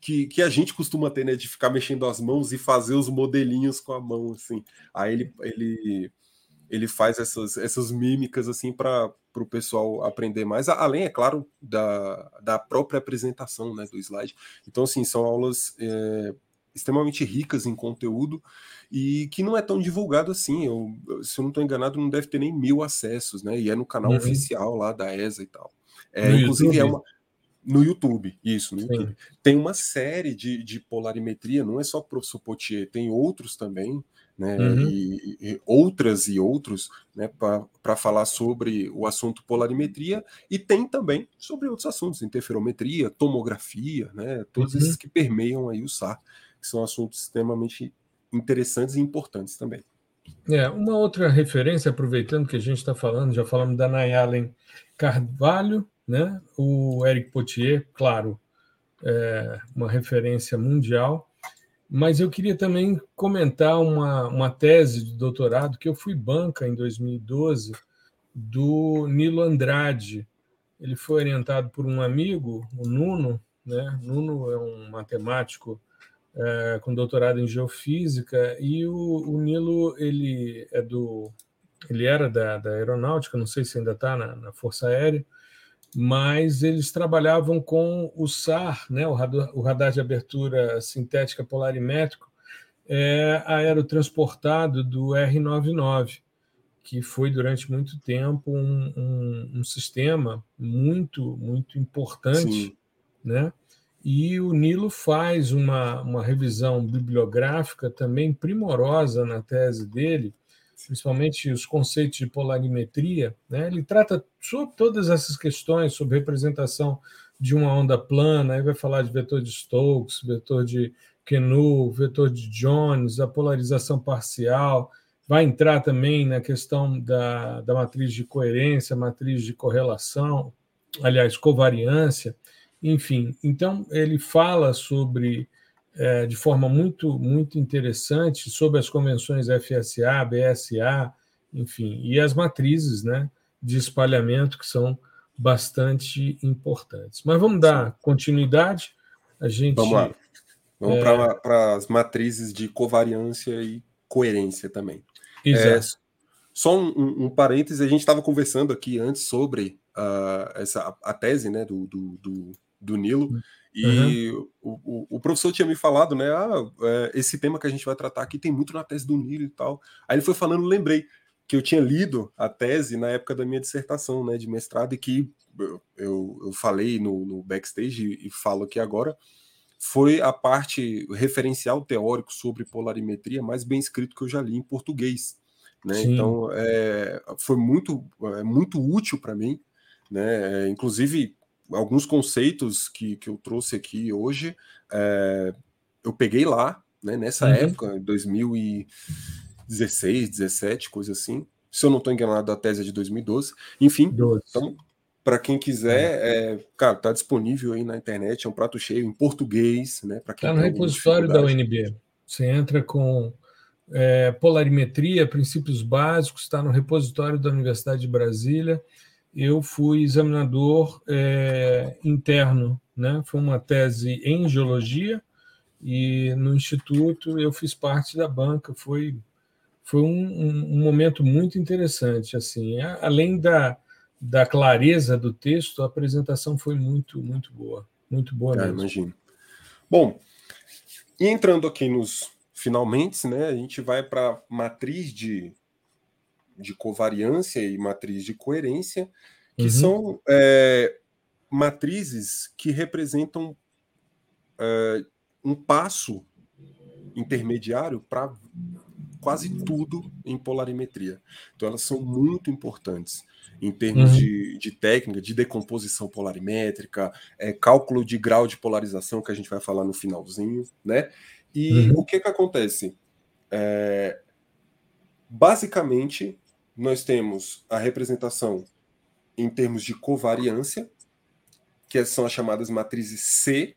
que, que a gente costuma ter, né? De ficar mexendo as mãos e fazer os modelinhos com a mão, assim. Aí ele, ele, ele faz essas, essas mímicas, assim, para o pessoal aprender mais. Além, é claro, da, da própria apresentação, né? Do slide. Então, assim, são aulas é, extremamente ricas em conteúdo e que não é tão divulgado assim. Eu, se eu não estou enganado, não deve ter nem mil acessos, né? E é no canal uhum. oficial lá da ESA e tal. É, inclusive YouTube. é uma. No YouTube, isso, no YouTube. Tem uma série de, de polarimetria, não é só o professor Potier, tem outros também, né? Uhum. E, e, outras e outros, né? Para falar sobre o assunto polarimetria, e tem também sobre outros assuntos, interferometria, tomografia, né? Todos uhum. esses que permeiam aí o SAR, que são assuntos extremamente interessantes e importantes também. É, uma outra referência, aproveitando que a gente está falando, já falamos da Nayalen Carvalho, né? o Eric Potier, claro, é uma referência mundial, mas eu queria também comentar uma, uma tese de doutorado que eu fui banca em 2012 do Nilo Andrade. Ele foi orientado por um amigo, o Nuno, né? Nuno é um matemático é, com doutorado em geofísica, e o, o, Nilo ele é do ele era da, da aeronáutica, não sei se ainda está na, na, Força Aérea, mas eles trabalhavam com o SAR, né, o, radar, o radar de abertura sintética polarimétrico, é, aerotransportado do R99, que foi durante muito tempo um, um, um sistema muito, muito importante, Sim. né? E o Nilo faz uma, uma revisão bibliográfica também primorosa na tese dele, principalmente os conceitos de polarimetria. Né? Ele trata sobre todas essas questões, sobre representação de uma onda plana, aí vai falar de vetor de Stokes, vetor de Quenu, vetor de Jones, a polarização parcial, vai entrar também na questão da, da matriz de coerência, matriz de correlação, aliás, covariância, enfim. Então, ele fala sobre, é, de forma muito, muito interessante, sobre as convenções FSA, BSA, enfim, e as matrizes né, de espalhamento, que são bastante importantes. Mas vamos dar continuidade. A gente. Vamos lá. Vamos é... para as matrizes de covariância e coerência também. É, só um, um, um parêntese, a gente estava conversando aqui antes sobre uh, essa, a tese né, do, do, do, do Nilo, uhum. e o, o, o, professor tinha me falado, né? Ah, é, esse tema que a gente vai tratar aqui tem muito na tese do Nilo e tal. Aí ele foi falando, lembrei que eu tinha lido a tese na época da minha dissertação né, de mestrado e que eu, eu, eu falei no, no backstage e, e falo aqui agora, foi a parte referencial teórico sobre polarimetria mais bem escrito que eu já li em português. Né? Então, é, foi muito, é, muito útil para mim. Né? É, inclusive, alguns conceitos que, que eu trouxe aqui hoje, é, eu peguei lá, né, nessa uhum. época, 2016, 17, coisa assim. Se eu não estou enganado, a tese é de 2012. Enfim, 12. então para quem quiser, é. é, cara, tá disponível aí na internet, é um prato cheio em português, né? Para quem tá no repositório da UNB. Você entra com é, polarimetria, princípios básicos, está no repositório da Universidade de Brasília. Eu fui examinador é, interno, né? Foi uma tese em geologia e no instituto eu fiz parte da banca. Foi foi um, um, momento muito interessante, assim, além da da clareza do texto, a apresentação foi muito, muito boa. Muito boa ah, mesmo. Imagino. Bom, e entrando aqui nos finalmente, né, a gente vai para matriz de, de covariância e matriz de coerência, que uhum. são é, matrizes que representam é, um passo intermediário para quase tudo em polarimetria. Então, elas são muito importantes em termos uhum. de, de, técnica, de decomposição polarimétrica, é, cálculo de grau de polarização, que a gente vai falar no finalzinho, né? E uhum. o que que acontece? É, basicamente, nós temos a representação em termos de covariância, que são as chamadas matrizes C,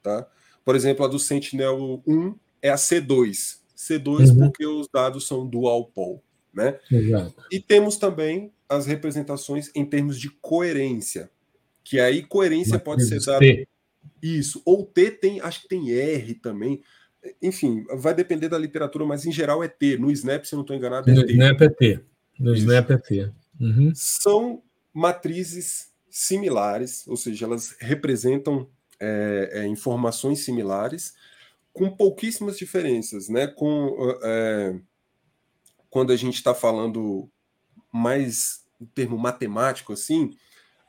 tá? Por exemplo, a do Sentinel-1 é a C2. C2 uhum. porque os dados são dual pole, né? Exato. E temos também as representações em termos de coerência. Que aí coerência Mas pode ser dada. T. Isso. Ou T tem, acho que tem R também. Enfim, vai depender da literatura, mas em geral é T. No Snap, se eu não estou enganado, é no T. Snap é T. No Isso. Snap é. Uhum. São matrizes similares, ou seja, elas representam é, é, informações similares, com pouquíssimas diferenças, né? Com, é, quando a gente está falando mais o termo matemático assim,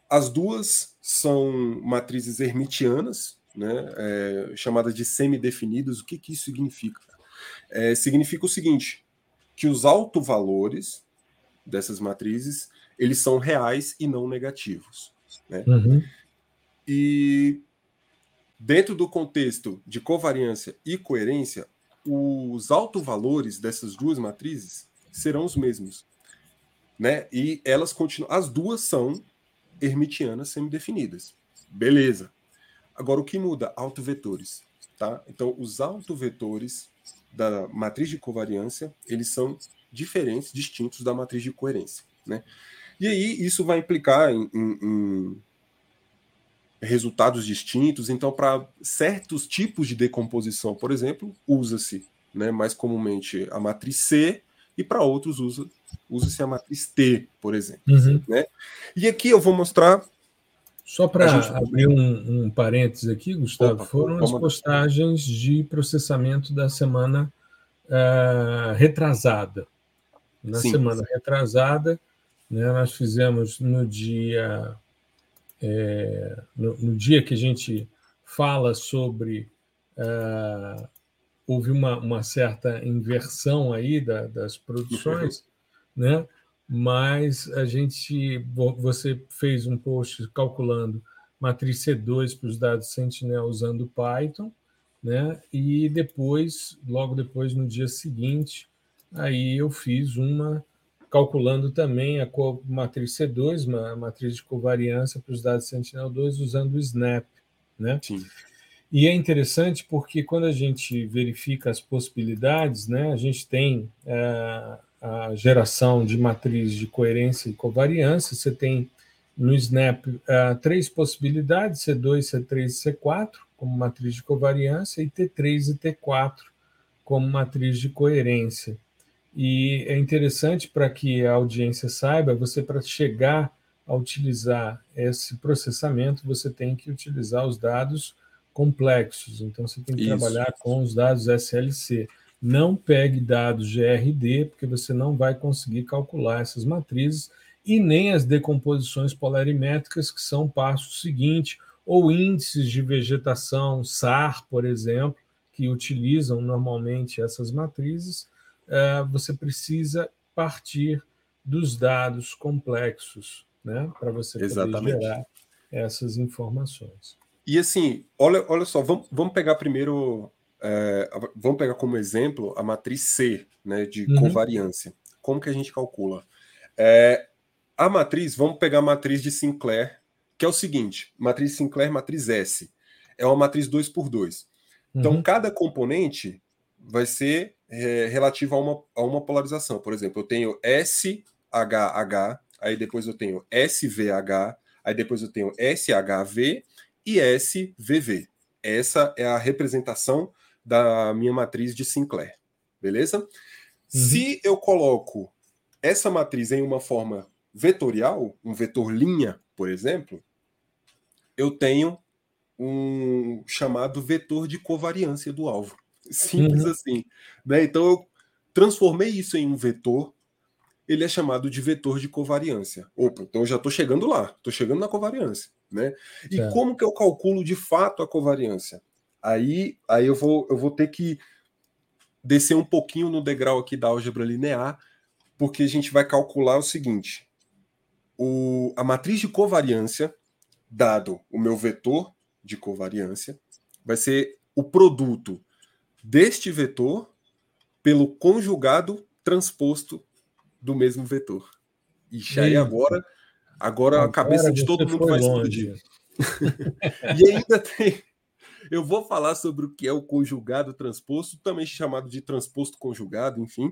as duas são matrizes hermitianas, né, é, chamadas de semidefinidas. O que, que isso significa? É, significa o seguinte, que os autovalores dessas matrizes eles são reais e não negativos. Né? Uhum. E dentro do contexto de covariância e coerência, os autovalores dessas duas matrizes serão os mesmos né? E elas continuam. As duas são hermitianas semidefinidas. Beleza. Agora o que muda? Autovetores, tá? Então os autovetores da matriz de covariância, eles são diferentes, distintos da matriz de coerência, né? E aí isso vai implicar em, em, em resultados distintos. Então, para certos tipos de decomposição, por exemplo, usa-se né, mais comumente a matriz C e para outros usa usa-se a matriz T, por exemplo. Uhum. Né? E aqui eu vou mostrar. Só para gente... abrir um, um parênteses aqui, Gustavo, Opa, foram as postagens de processamento da semana uh, retrasada. Na Sim. semana retrasada, né, nós fizemos no dia é, no, no, dia que a gente fala sobre uh, houve uma, uma certa inversão aí da, das produções, né? mas a gente, você fez um post calculando matriz C2 para os dados Sentinel usando Python, né? E depois, logo depois, no dia seguinte, aí eu fiz uma calculando também a matriz C2, uma matriz de covariância para os dados Sentinel-2 usando o Snap, né? Sim. E é interessante porque quando a gente verifica as possibilidades, né, a gente tem é, a geração de matriz de coerência e covariância, você tem no Snap uh, três possibilidades, C2, C3 e C4, como matriz de covariância, e T3 e T4 como matriz de coerência. E é interessante para que a audiência saiba, você para chegar a utilizar esse processamento, você tem que utilizar os dados complexos. Então você tem que Isso. trabalhar com os dados SLC. Não pegue dados GRD, porque você não vai conseguir calcular essas matrizes e nem as decomposições polarimétricas, que são o passo seguinte, ou índices de vegetação, SAR, por exemplo, que utilizam normalmente essas matrizes, você precisa partir dos dados complexos, né, para você poder Exatamente. gerar essas informações. E assim, olha, olha só, vamos, vamos pegar primeiro, é, vamos pegar como exemplo a matriz C, né, de uhum. covariância. Como que a gente calcula? É, a matriz, vamos pegar a matriz de Sinclair, que é o seguinte: matriz Sinclair, matriz S. É uma matriz 2 por 2. Então, uhum. cada componente vai ser é, relativo a uma, a uma polarização. Por exemplo, eu tenho SHH, aí depois eu tenho SVH, aí depois eu tenho SHV e SVV. Essa é a representação da minha matriz de Sinclair. Beleza? Uhum. Se eu coloco essa matriz em uma forma vetorial, um vetor linha, por exemplo, eu tenho um chamado vetor de covariância do alvo. Simples uhum. assim. Né? Então eu transformei isso em um vetor, ele é chamado de vetor de covariância. Opa, então eu já estou chegando lá, estou chegando na covariância. Né? E é. como que eu calculo de fato a covariância? Aí, aí eu, vou, eu vou ter que descer um pouquinho no degrau aqui da álgebra linear, porque a gente vai calcular o seguinte: o, a matriz de covariância, dado o meu vetor de covariância, vai ser o produto deste vetor pelo conjugado transposto do mesmo vetor. Ixi, aí agora, agora a cabeça de todo mundo vai explodir. e ainda tem. Eu vou falar sobre o que é o conjugado transposto, também chamado de transposto conjugado, enfim.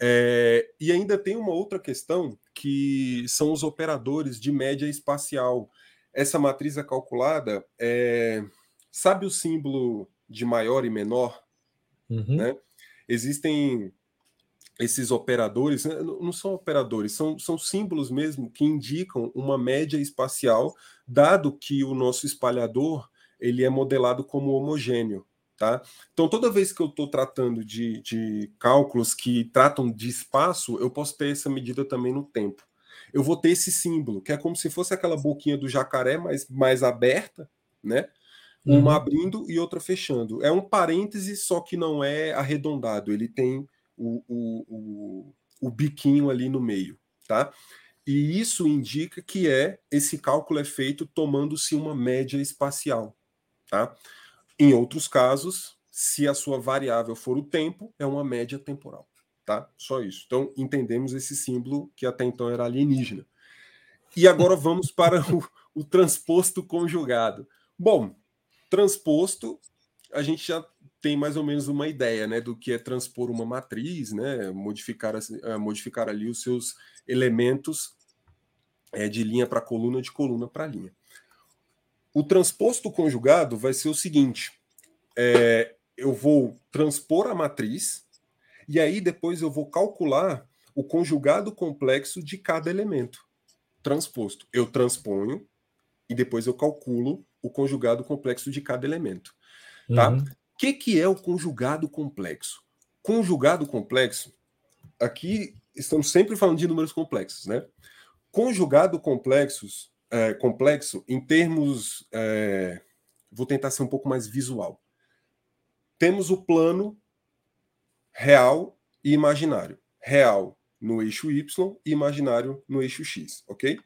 É, e ainda tem uma outra questão que são os operadores de média espacial. Essa matriz é calculada, é, sabe o símbolo de maior e menor? Uhum. Né? Existem esses operadores, né, não são operadores, são, são símbolos mesmo que indicam uma média espacial, dado que o nosso espalhador ele é modelado como homogêneo. Tá? Então, toda vez que eu estou tratando de, de cálculos que tratam de espaço, eu posso ter essa medida também no tempo. Eu vou ter esse símbolo, que é como se fosse aquela boquinha do jacaré mais, mais aberta, né? Uma uhum. abrindo e outra fechando. É um parêntese, só que não é arredondado. Ele tem o, o, o, o biquinho ali no meio, tá? E isso indica que é esse cálculo é feito tomando-se uma média espacial, tá? Em outros casos, se a sua variável for o tempo, é uma média temporal, tá? Só isso. Então, entendemos esse símbolo que até então era alienígena. E agora vamos para o, o transposto conjugado. Bom, transposto, a gente já tem mais ou menos uma ideia, né, do que é transpor uma matriz, né, modificar, uh, modificar ali os seus elementos é, de linha para coluna, de coluna para linha. O transposto conjugado vai ser o seguinte: é, eu vou transpor a matriz e aí depois eu vou calcular o conjugado complexo de cada elemento transposto. Eu transponho e depois eu calculo o conjugado complexo de cada elemento. Tá? Uhum. O que, que é o conjugado complexo? Conjugado complexo, aqui estamos sempre falando de números complexos, né? Conjugado complexos é, complexo em termos. É, vou tentar ser um pouco mais visual. Temos o plano real e imaginário. Real no eixo Y e imaginário no eixo X, ok?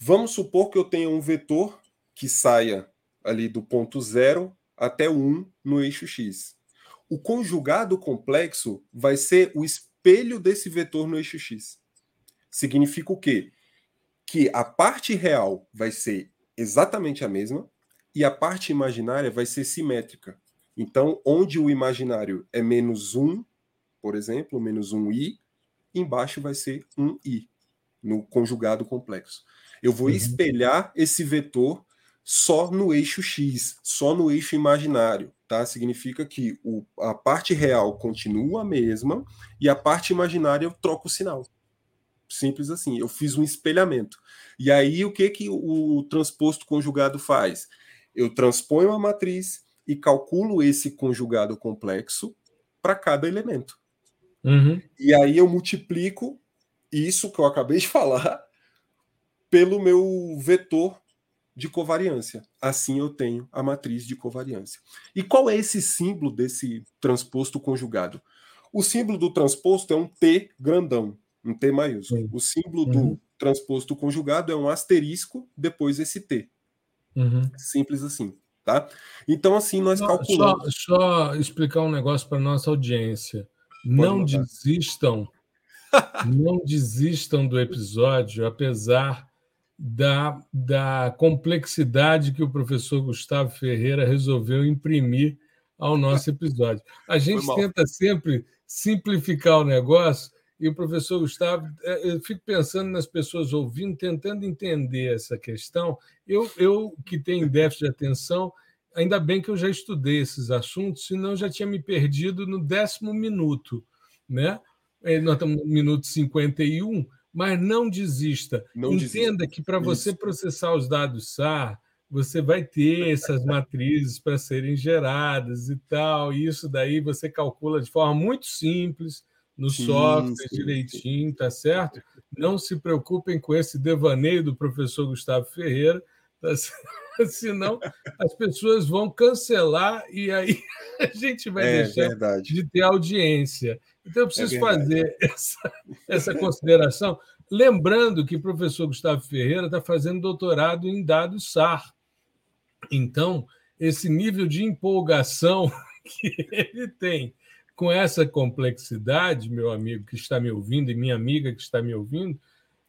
Vamos supor que eu tenha um vetor que saia ali do ponto zero até o 1 no eixo x. O conjugado complexo vai ser o espelho desse vetor no eixo x. Significa o quê? Que a parte real vai ser exatamente a mesma e a parte imaginária vai ser simétrica. Então, onde o imaginário é menos 1, por exemplo, menos 1i, embaixo vai ser 1i, no conjugado complexo. Eu vou uhum. espelhar esse vetor só no eixo x, só no eixo imaginário, tá? Significa que o, a parte real continua a mesma e a parte imaginária eu troco o sinal. Simples assim. Eu fiz um espelhamento. E aí o que que o, transposto conjugado faz? Eu transponho a matriz e calculo esse conjugado complexo para cada elemento. Uhum. E aí eu multiplico isso que eu acabei de falar pelo meu vetor de covariância. Assim eu tenho a matriz de covariância. E qual é esse símbolo desse transposto conjugado? O símbolo do transposto é um T grandão, um T maiúsculo. O símbolo uhum. do transposto conjugado é um asterisco depois esse T. Uhum. Simples assim, tá? Então assim nós calculamos. Só, só explicar um negócio para nossa audiência. Pode não mandar. desistam, não desistam do episódio, apesar da, da complexidade que o professor Gustavo Ferreira resolveu imprimir ao nosso episódio. A gente tenta sempre simplificar o negócio e o professor Gustavo, é, eu fico pensando nas pessoas ouvindo, tentando entender essa questão. Eu, eu que tenho déficit de atenção, ainda bem que eu já estudei esses assuntos, senão eu já tinha me perdido no décimo minuto. Né? É, nós estamos no minuto 51, mas não desista. Não Entenda desista. que para você processar os dados SAR, você vai ter essas matrizes para serem geradas e tal. E isso daí você calcula de forma muito simples no sim, software sim, direitinho, tá certo? Não se preocupem com esse devaneio do professor Gustavo Ferreira, tá senão as pessoas vão cancelar e aí a gente vai é, deixar verdade. de ter audiência. Então, eu é preciso é fazer essa, essa consideração, lembrando que o professor Gustavo Ferreira está fazendo doutorado em dados SAR. Então, esse nível de empolgação que ele tem com essa complexidade, meu amigo que está me ouvindo e minha amiga que está me ouvindo,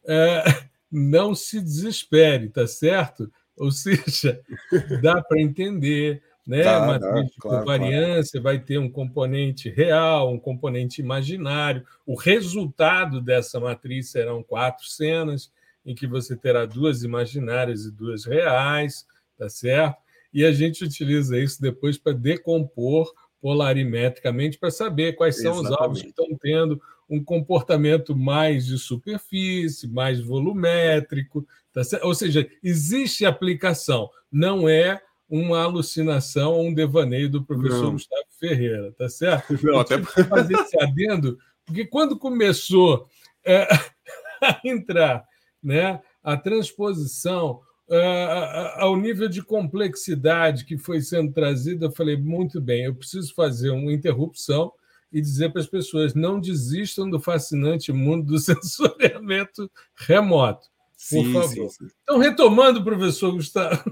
é, não se desespere, tá certo? Ou seja, dá para entender né? Tá, matriz de claro, covariância claro. vai ter um componente real, um componente imaginário. O resultado dessa matriz serão quatro cenas, em que você terá duas imaginárias e duas reais, tá certo? E a gente utiliza isso depois para decompor polarimetricamente para saber quais são Exatamente. os alvos que estão tendo um comportamento mais de superfície, mais volumétrico, tá certo? ou seja, existe aplicação, não é uma alucinação ou um devaneio do professor não. Gustavo Ferreira, tá certo? Não, até fazer esse adendo, porque quando começou é, a entrar né, a transposição é, ao nível de complexidade que foi sendo trazida, eu falei, muito bem, eu preciso fazer uma interrupção e dizer para as pessoas não desistam do fascinante mundo do sensoriamento remoto. Sim, por favor. Sim, sim. Então, retomando, professor Gustavo.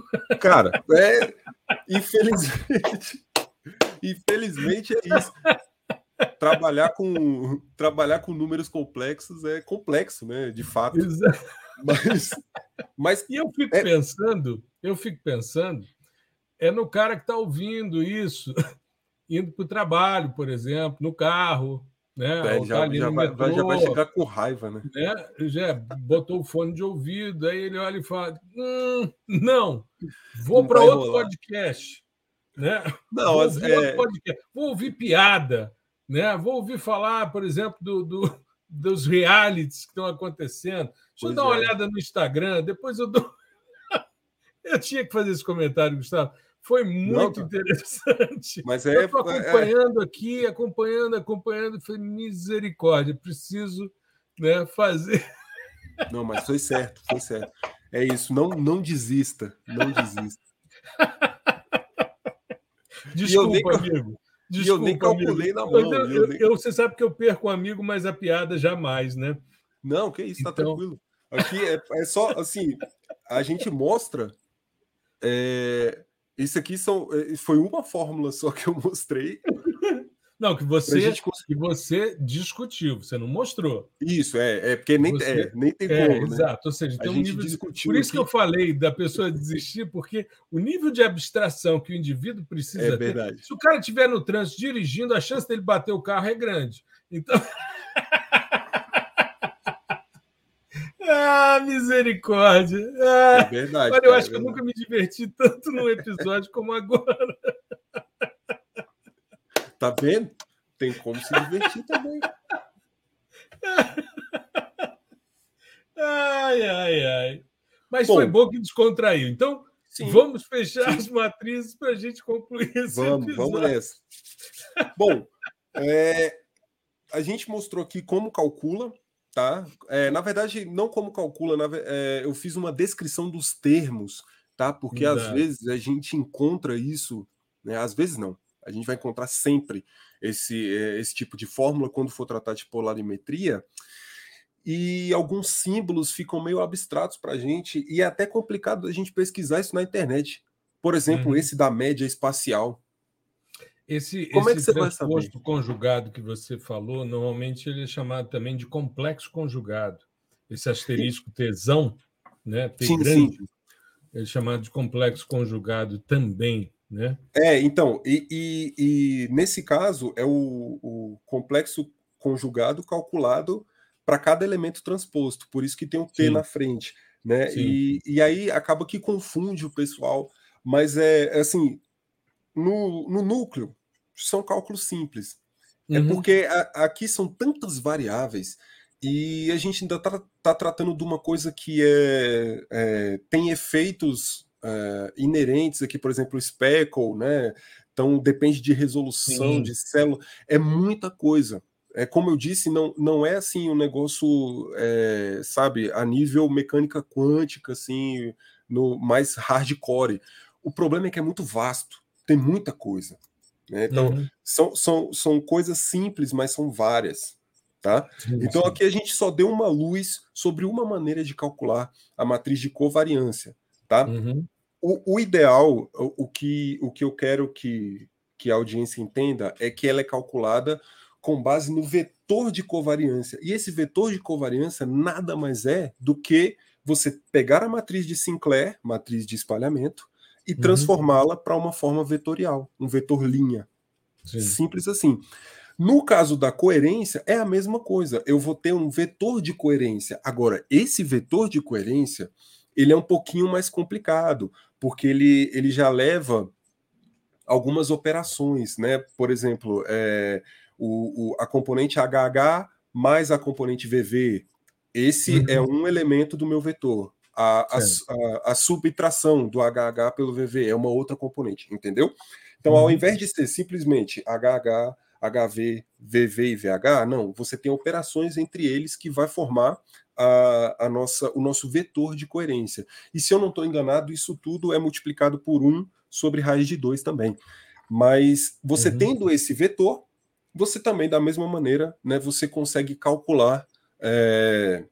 Cara, é, infelizmente, infelizmente é isso. Trabalhar com, trabalhar com números complexos é complexo, né? De fato. Exato. Mas, mas e eu fico é... pensando, eu fico pensando, é no cara que está ouvindo isso, indo para o trabalho, por exemplo, no carro, né? É, já, já, vai, metrô, já, vai, chegar com raiva, né? né? Já botou o fone de ouvido, aí ele olha e fala: hum, não, vou para outro rolar. podcast. Né? Não, vou, ouvir é... podcast, vou ouvir piada, né? vou ouvir falar, por exemplo, do, do dos realities que estão acontecendo. Deixa pois eu dar uma é. olhada no Instagram, depois eu dou. eu tinha que fazer esse comentário, Gustavo. Foi muito Não, interessante. Mas é, eu estou acompanhando é... aqui, acompanhando, acompanhando. Foi misericórdia. Preciso né, fazer. Não, mas foi certo, foi certo. É isso. Não, não desista. Não desista. Desculpa, nem, amigo. Desculpa, eu nem calculei amigo. na mão. Eu, eu, eu, você sabe que eu perco um amigo, mas a piada jamais, né? Não, que isso, tá então... tranquilo. Aqui é, é só assim, a gente mostra. É, isso aqui são, é, foi uma fórmula só que eu mostrei. Não, que você, que você discutiu, você não mostrou. Isso, é, é porque nem, você, é, nem tem é, como. Né? Exato, ou seja, tem a um nível. De... Por isso aqui... que eu falei da pessoa desistir, porque o nível de abstração que o indivíduo precisa é verdade. ter. Se o cara estiver no trânsito dirigindo, a chance dele bater o carro é grande. Então. Ah, misericórdia! Ah, é verdade. Olha, eu acho é que eu nunca me diverti tanto num episódio como agora. Tá vendo? Tem como se divertir também. Ai, ai, ai. Mas bom, foi bom que descontraiu. Então, sim, vamos fechar sim. as matrizes para a gente concluir esse Vamos, episódio. vamos nessa. bom, é, a gente mostrou aqui como calcula, tá? É, na verdade, não como calcula, na, é, eu fiz uma descrição dos termos, tá? Porque Exato. às vezes a gente encontra isso, né? Às vezes não. A gente vai encontrar sempre esse, é, esse tipo de fórmula quando for tratar de polarimetria. E alguns símbolos ficam meio abstratos para a gente, e é até complicado a gente pesquisar isso na internet. Por exemplo, uhum. esse da média espacial. Esse, Como esse é que você transposto conjugado que você falou, normalmente ele é chamado também de complexo conjugado. Esse asterisco tesão, né, T sim, grande, sim. é chamado de complexo conjugado também. Né? É, então, e, e, e nesse caso é o, o, complexo conjugado calculado para cada elemento transposto, por isso que tem o T sim. na frente, né? E, e aí acaba que confunde o pessoal, mas é, é assim, no, no núcleo são cálculos simples. É uhum. É porque a, aqui são tantas variáveis e a gente ainda está tá tratando de uma coisa que é, é tem efeitos é, inerentes aqui, por exemplo, o speckle, né? Então depende de resolução Sim. de célula, é muita coisa. É como eu disse, não, não é assim um negócio, é, sabe, a nível mecânica quântica, assim, no mais hardcore. O problema é que é muito vasto, tem muita coisa. Né? Então, uhum. são, são, são coisas simples, mas são várias. Tá? Sim, então, sim. aqui a gente só deu uma luz sobre uma maneira de calcular a matriz de covariância. Tá? Uhum. O, o, ideal, o, o, que, o que eu quero que, que a audiência entenda é que ela é calculada com base no vetor de covariância. E esse vetor de covariância nada mais é do que você pegar a matriz de Sinclair, matriz de espalhamento, e uhum. transformá-la para uma forma vetorial, um vetor linha. Sim. Simples assim. No caso da coerência, é a mesma coisa. Eu vou ter um vetor de coerência. Agora, esse vetor de coerência, ele é um pouquinho mais complicado, porque ele, ele já leva algumas operações, né? Por exemplo, é, o, o, a componente HH mais a componente VV. Esse é uhum. é um elemento do meu vetor a, a, a, subtração do HH pelo VV é uma outra componente, entendeu? Então, ao uhum. invés de ser simplesmente HH, HV, VV e VH, não, você tem operações entre eles que vai formar a, a nossa, o nosso vetor de coerência. E se eu não estou enganado, isso tudo é multiplicado por 1 sobre raiz de 2 também. Mas você uhum. tendo esse vetor, você também, da mesma maneira, né, você consegue calcular é,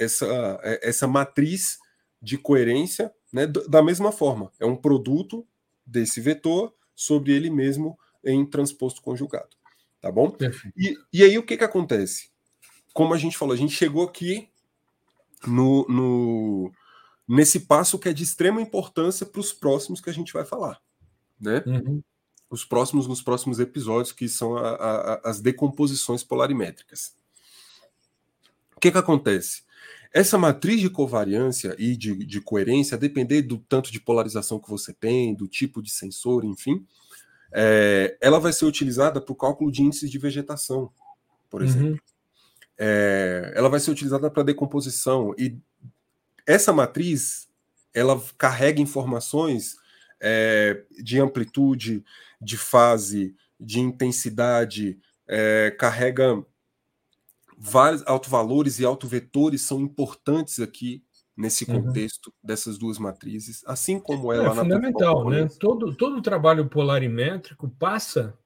essa, é, essa matriz de coerência, né, da mesma forma. É um produto desse vetor sobre ele mesmo em transposto conjugado. Tá bom? E, e aí o que, que acontece? Como a gente falou, a gente chegou aqui no, no nesse passo que é de extrema importância para os próximos que a gente vai falar. Né? Uhum. Os próximos, nos próximos episódios, que são a, a, as decomposições polarimétricas. O que, que acontece? Essa matriz de covariância e de, de coerência, depender do tanto de polarização que você tem, do tipo de sensor, enfim, é, ela vai ser utilizada para o cálculo de índices de vegetação, por uhum. exemplo. Uhum. É, ela vai ser utilizada para decomposição e essa matriz ela carrega informações é, de amplitude, de fase, de intensidade, é, carrega vários autovalores e autovetores são importantes aqui nesse uhum. contexto uhum. dessas duas matrizes, assim como ela é, é fundamental, né? Todo todo o trabalho polarimétrico passa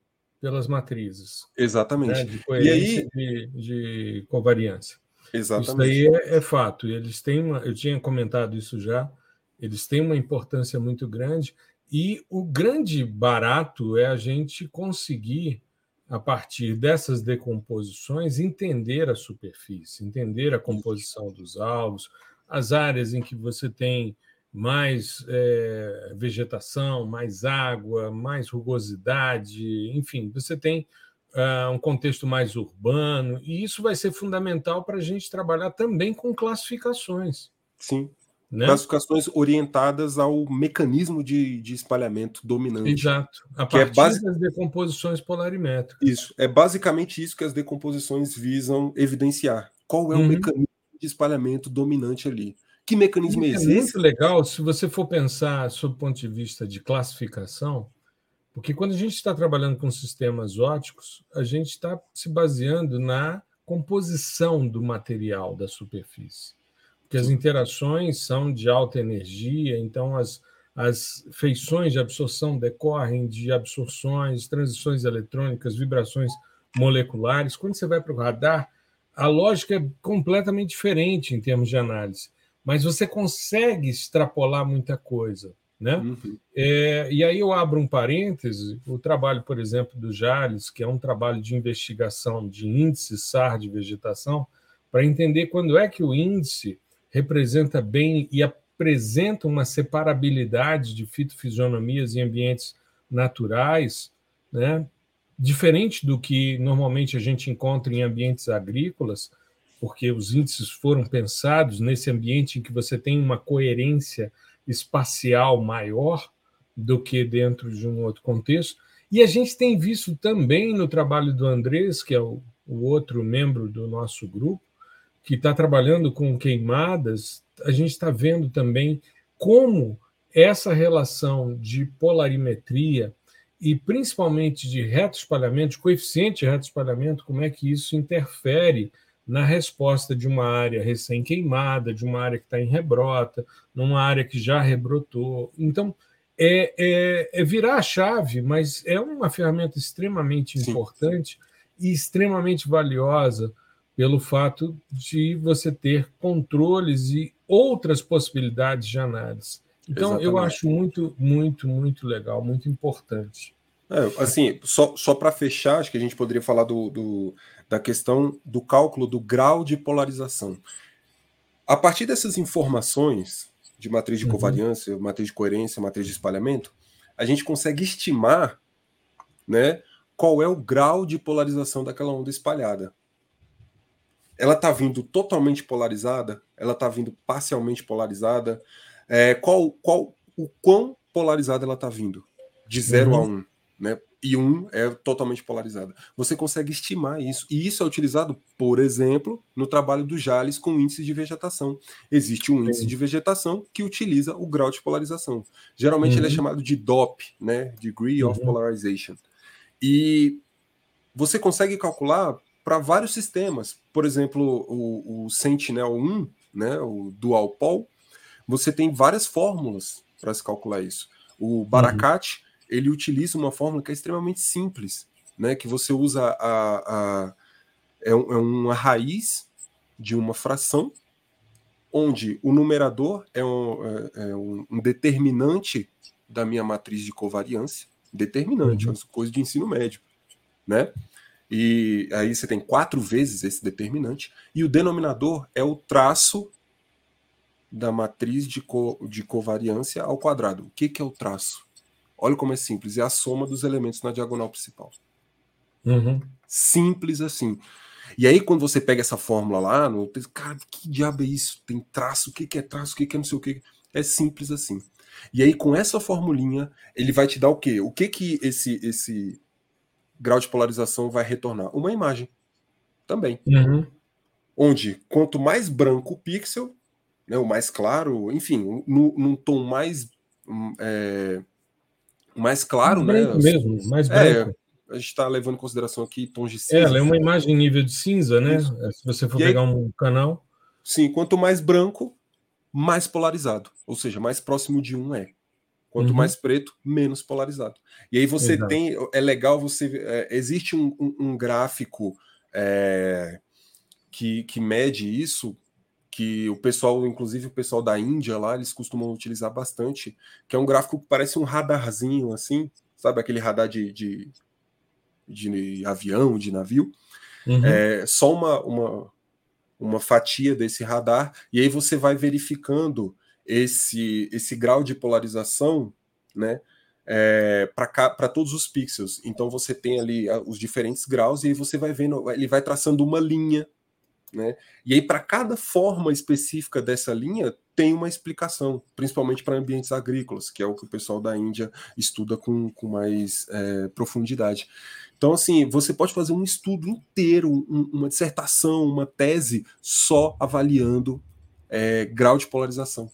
pelas matrizes. Exatamente. Né? De e aí de, de covariância. Exatamente. Isso daí é, é, fato. Eles têm uma, eu tinha comentado isso já. eles têm uma importância muito grande e o grande barato é a gente conseguir, a partir dessas decomposições, entender a superfície, entender a composição dos alvos, as áreas em que você tem mais é, vegetação, mais água, mais rugosidade, enfim, você tem uh, um contexto mais urbano, e isso vai ser fundamental para a gente trabalhar também com classificações. Sim. Né? Classificações orientadas ao mecanismo de, de espalhamento dominante. Exato. A é partir é base... das decomposições polarimétricas. Isso. É basicamente isso que as decomposições visam evidenciar. Qual é uhum. o mecanismo de espalhamento dominante ali? Que mecanismo é esse? É muito legal se você for pensar sob o ponto de vista de classificação, porque quando a gente está trabalhando com sistemas óticos, a gente está se baseando na composição do material da superfície. Porque as interações são de alta energia, então as, as feições de absorção decorrem de absorções, transições eletrônicas, vibrações moleculares. Quando você vai para o radar, a lógica é completamente diferente em termos de análise mas você consegue extrapolar muita coisa. Né? Uhum. É, e aí eu abro um parêntese, o trabalho, por exemplo, do Jales, que é um trabalho de investigação de índice SAR de vegetação, para entender quando é que o índice representa bem e apresenta uma separabilidade de fitofisionomias em ambientes naturais, né? diferente do que normalmente a gente encontra em ambientes agrícolas, porque os índices foram pensados nesse ambiente em que você tem uma coerência espacial maior do que dentro de um outro contexto. E a gente tem visto também no trabalho do Andrés, que é o, o outro membro do nosso grupo, que está trabalhando com queimadas, a gente está vendo também como essa relação de polarimetria e principalmente de reto espalhamento, de coeficiente de reto espalhamento, como é que isso interfere na resposta de uma área recém-queimada, de uma área que está em rebrota, numa área que já rebrotou. Então, é, é, é, virar a chave, mas é uma ferramenta extremamente Sim. importante e extremamente valiosa pelo fato de você ter controles e outras possibilidades de análise. Então, Exatamente. eu acho muito, muito, muito legal, muito importante. É, assim, só, só para fechar, acho que a gente poderia falar do, do, da questão do cálculo do grau de polarização. A partir dessas informações de matriz de uhum. covariância, matriz de coerência, matriz de espalhamento, a gente consegue estimar né, qual é o grau de polarização daquela onda espalhada. Ela está vindo totalmente polarizada? Ela está vindo parcialmente polarizada? É, qual, qual, o quão polarizada ela está vindo? De 0 uhum. a 1. Um né? E um é totalmente polarizada. Você consegue estimar isso. E isso é utilizado, por exemplo, no trabalho do Jales com índice de vegetação. Existe um índice Sim. de vegetação que utiliza o grau de polarização. Geralmente uhum. ele é uhum. chamado de DOP, né? Degree of uhum. Polarization. E você consegue calcular para vários sistemas. Por exemplo, o, o Sentinel-1, né? o Dual Pol, você tem várias fórmulas para se calcular isso. O Barakat uhum ele utiliza uma fórmula que é extremamente simples, né? Que você usa a, a é, é uma raiz de uma fração, onde o numerador é um, é, é um, determinante da minha matriz de covariância, determinante, uhum. coisa de ensino médio, né? E aí você tem quatro vezes esse determinante, e o denominador é o traço da matriz de, co, de covariância ao quadrado. O que, que é o traço? Olha como é simples. É a soma dos elementos na diagonal principal. Uhum. Simples assim. E aí, quando você pega essa fórmula lá, no, cara, que diabo é isso? Tem traço, o que, que é traço, o que, que é não sei o que. É simples assim. E aí, com essa formulinha, ele vai te dar o quê? O que que esse, esse grau de polarização vai retornar? Uma imagem também. Uhum. Onde, quanto mais branco o pixel, né, o mais claro, enfim, no, num tom mais hum, é, mais claro, mais né? mesmo, mais é, branco. É, a gente está levando em consideração aqui tons de cinza. É, ela é uma imagem em nível de cinza, né? Isso. É, se você for e pegar aí, um canal. Sim, quanto mais branco, mais polarizado. Ou seja, mais próximo de um é. Quanto uhum. mais preto, menos polarizado. E aí você Exato. tem. É legal você. É, existe um, um, um gráfico é, que, que mede isso que o pessoal, inclusive o pessoal da Índia lá, eles costumam utilizar bastante, que é um gráfico que parece um radarzinho, assim, sabe aquele radar de, de, de avião, de navio? Uhum. É só uma, uma, uma fatia desse radar, e aí você vai verificando esse, esse grau de polarização, né? É, para todos os pixels. Então você tem ali os diferentes graus e aí você vai vendo, ele vai traçando uma linha né? E aí, para cada forma específica dessa linha, tem uma explicação, principalmente para ambientes agrícolas, que é o que o pessoal da Índia estuda com, com mais é, profundidade. Então, assim, você pode fazer um estudo inteiro, um, uma dissertação, uma tese, só avaliando é, grau de polarização.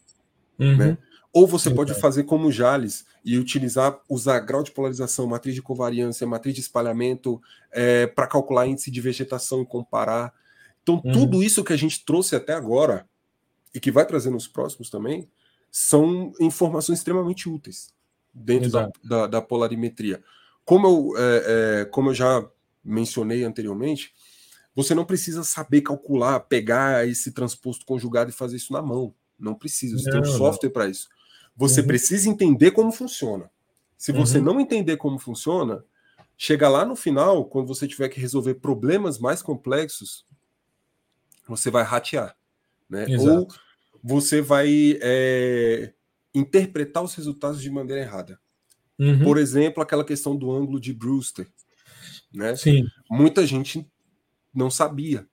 Uhum. Né? Ou você pode fazer como o Jales e utilizar, usar grau de polarização, matriz de covariância, matriz de espalhamento, é, para calcular índice de vegetação e comparar. Então, uhum. tudo isso que a gente trouxe até agora, e que vai trazer nos próximos também, são informações extremamente úteis dentro da, da, da, polarimetria. Como eu, é, é, como eu já mencionei anteriormente, você não precisa saber calcular, pegar esse transposto conjugado e fazer isso na mão. Não precisa, você não, tem um software para isso. Você uhum. precisa entender como funciona. Se você uhum. não entender como funciona, chega lá no final, quando você tiver que resolver problemas mais complexos, você vai ratear, né? Ou você vai é, interpretar os resultados de maneira errada. Uhum. Por exemplo, aquela questão do ângulo de Brewster, né? Sim. Muita gente não sabia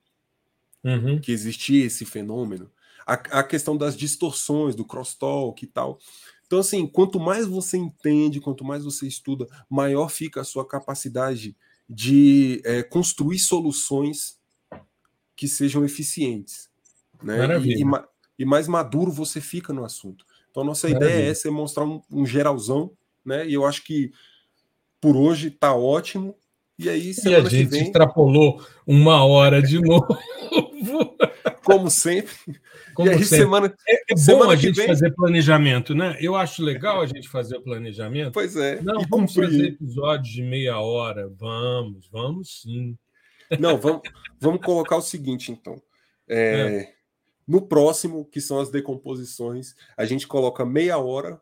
uhum. que existia esse fenômeno. A, a questão das distorções, do crosstalk e tal. Então, assim, quanto mais você entende, quanto mais você estuda, maior fica a sua capacidade de é, construir soluções que sejam eficientes. Né? E, e, e, mais maduro você fica no assunto. Então, nossa Maravilha. ideia é essa, é mostrar um, um, geralzão, né? E eu acho que por hoje está ótimo. E aí, e a gente vem... extrapolou uma hora de novo. Como sempre. Como e aí, sempre. semana. É, é semana bom a gente vem... fazer planejamento, né? Eu acho legal a gente fazer planejamento. Pois é. Não, vamos cumprir. fazer episódios de meia hora. Vamos, vamos sim. Não, vamos, vamos colocar o seguinte, então. É, é. No próximo, que são as decomposições, a gente coloca meia hora.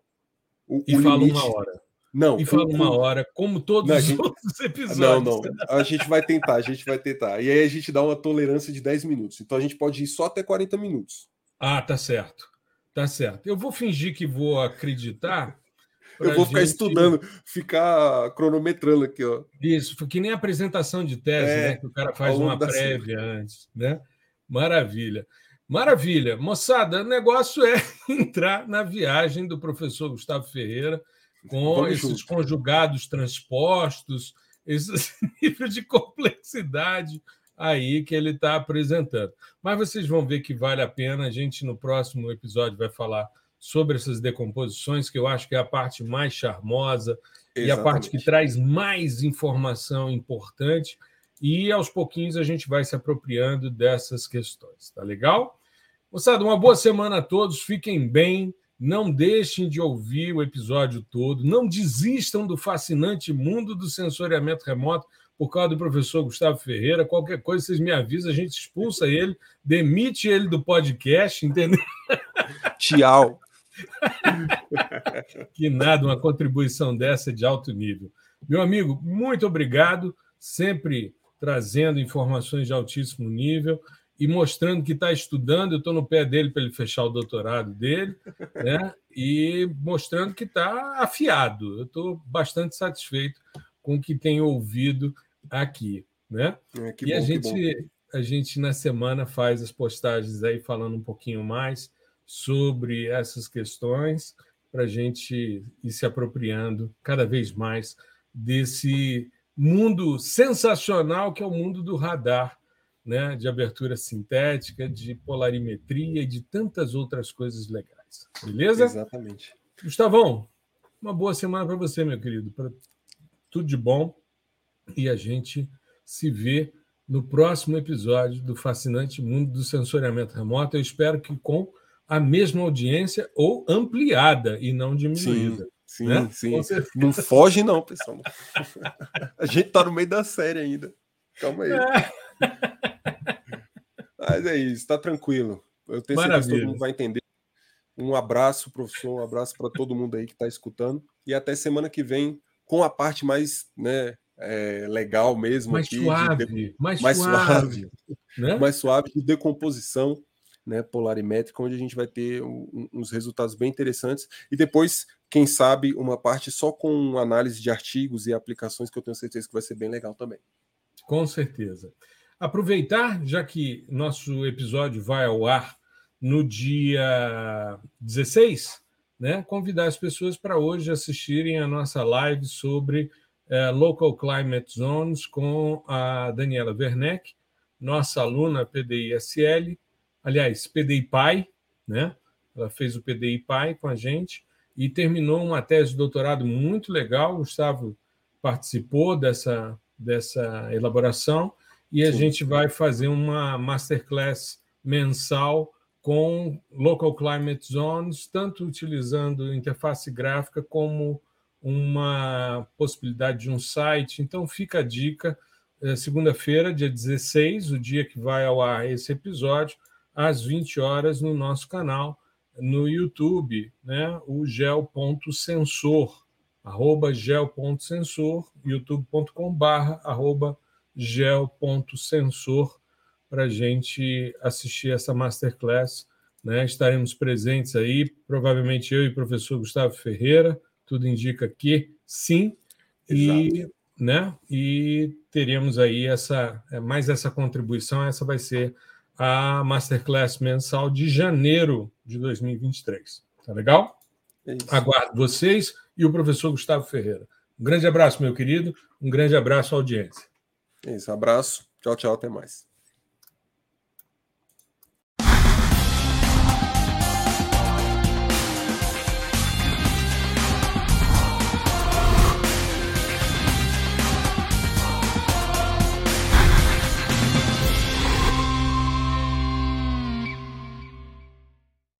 O, e o fala limite... uma hora. Não. E fala uma hora, como todos não, os gente... outros episódios. Não, não. A gente vai tentar, a gente vai tentar. E aí a gente dá uma tolerância de 10 minutos. Então a gente pode ir só até 40 minutos. Ah, tá certo. Tá certo. Eu vou fingir que vou acreditar eu vou ficar gente... estudando, ficar cronometrando aqui, ó. Isso, que nem apresentação de tese, é, né? Que o cara faz uma prévia antes, né? Maravilha. Maravilha. Moçada, o negócio é entrar na viagem do professor Gustavo Ferreira com Vamos esses junto. conjugados transpostos, esse nível de complexidade aí que ele está apresentando. Mas vocês vão ver que vale a pena. A gente, no próximo episódio, vai falar sobre essas decomposições, que eu acho que é a parte mais charmosa Exatamente. e a parte que traz mais informação importante. E aos pouquinhos a gente vai se apropriando dessas questões, tá legal? Moçada, uma boa semana a todos, fiquem bem, não deixem de ouvir o episódio todo, não desistam do fascinante mundo do sensoriamento remoto por causa do professor Gustavo Ferreira. Qualquer coisa, vocês me avisam, a gente expulsa ele, demite ele do podcast, entendeu? Tchau. que nada, uma contribuição dessa de alto nível. Meu amigo, muito obrigado, sempre trazendo informações de altíssimo nível e mostrando que está estudando. Eu estou no pé dele para ele fechar o doutorado dele, né? E mostrando que está afiado. Eu estou bastante satisfeito com o que tenho ouvido aqui, né? É, e bom, a gente, a gente na semana faz as postagens aí falando um pouquinho mais sobre essas questões para a gente ir se apropriando cada vez mais desse mundo sensacional que é o mundo do radar, né? de abertura sintética, de polarimetria e de tantas outras coisas legais. Beleza? Exatamente. Gustavão, uma boa semana para você, meu querido. Pra... Tudo de bom. E a gente se vê no próximo episódio do fascinante mundo do sensoriamento remoto. Eu espero que com a mesma audiência ou ampliada e não diminuída. Sim, né? sim. Não foge, não, pessoal. A gente tá no meio da série ainda. Calma aí. É. Mas é isso, tá tranquilo. Eu tenho Maravilha. certeza que todo mundo vai entender. Um abraço, professor, um abraço para todo mundo aí que está escutando. E até semana que vem com a parte mais né, é, legal mesmo. Mais aqui, suave, de, mais, mais suave. suave né? Mais suave de decomposição né, polarimétrica, onde a gente vai ter um, uns resultados bem interessantes. E depois, quem sabe, uma parte só com análise de artigos e aplicações, que eu tenho certeza que vai ser bem legal também. Com certeza. Aproveitar, já que nosso episódio vai ao ar no dia 16, né, convidar as pessoas para hoje assistirem a nossa live sobre é, Local Climate Zones com a Daniela Werneck, nossa aluna PDI-SL, aliás, PDI-PAI, né? Ela fez o PDI-PAI com a gente e terminou uma tese de doutorado muito legal. O Gustavo participou dessa, dessa elaboração e a Sim. gente vai fazer uma masterclass mensal com Local Climate Zones, tanto utilizando interface gráfica como uma possibilidade de um site. Então, fica a dica. É, segunda-feira, dia 16, o dia que vai ao ar esse episódio, às 20 horas, no nosso canal, no YouTube, né? o gel.sensor, arroba gel.sensor, youtube.com.br, arroba gel.sensor, para a gente assistir essa masterclass. Né? Estaremos presentes aí, provavelmente eu e o professor Gustavo Ferreira, tudo indica que sim. E, né, e teremos aí essa é, mais essa contribuição. Essa vai ser a Masterclass mensal de janeiro de 2023. Tá legal? É Aguardo vocês e o professor Gustavo Ferreira. Um grande abraço, meu querido. Um grande abraço à audiência. É isso, abraço. Tchau, tchau, até mais.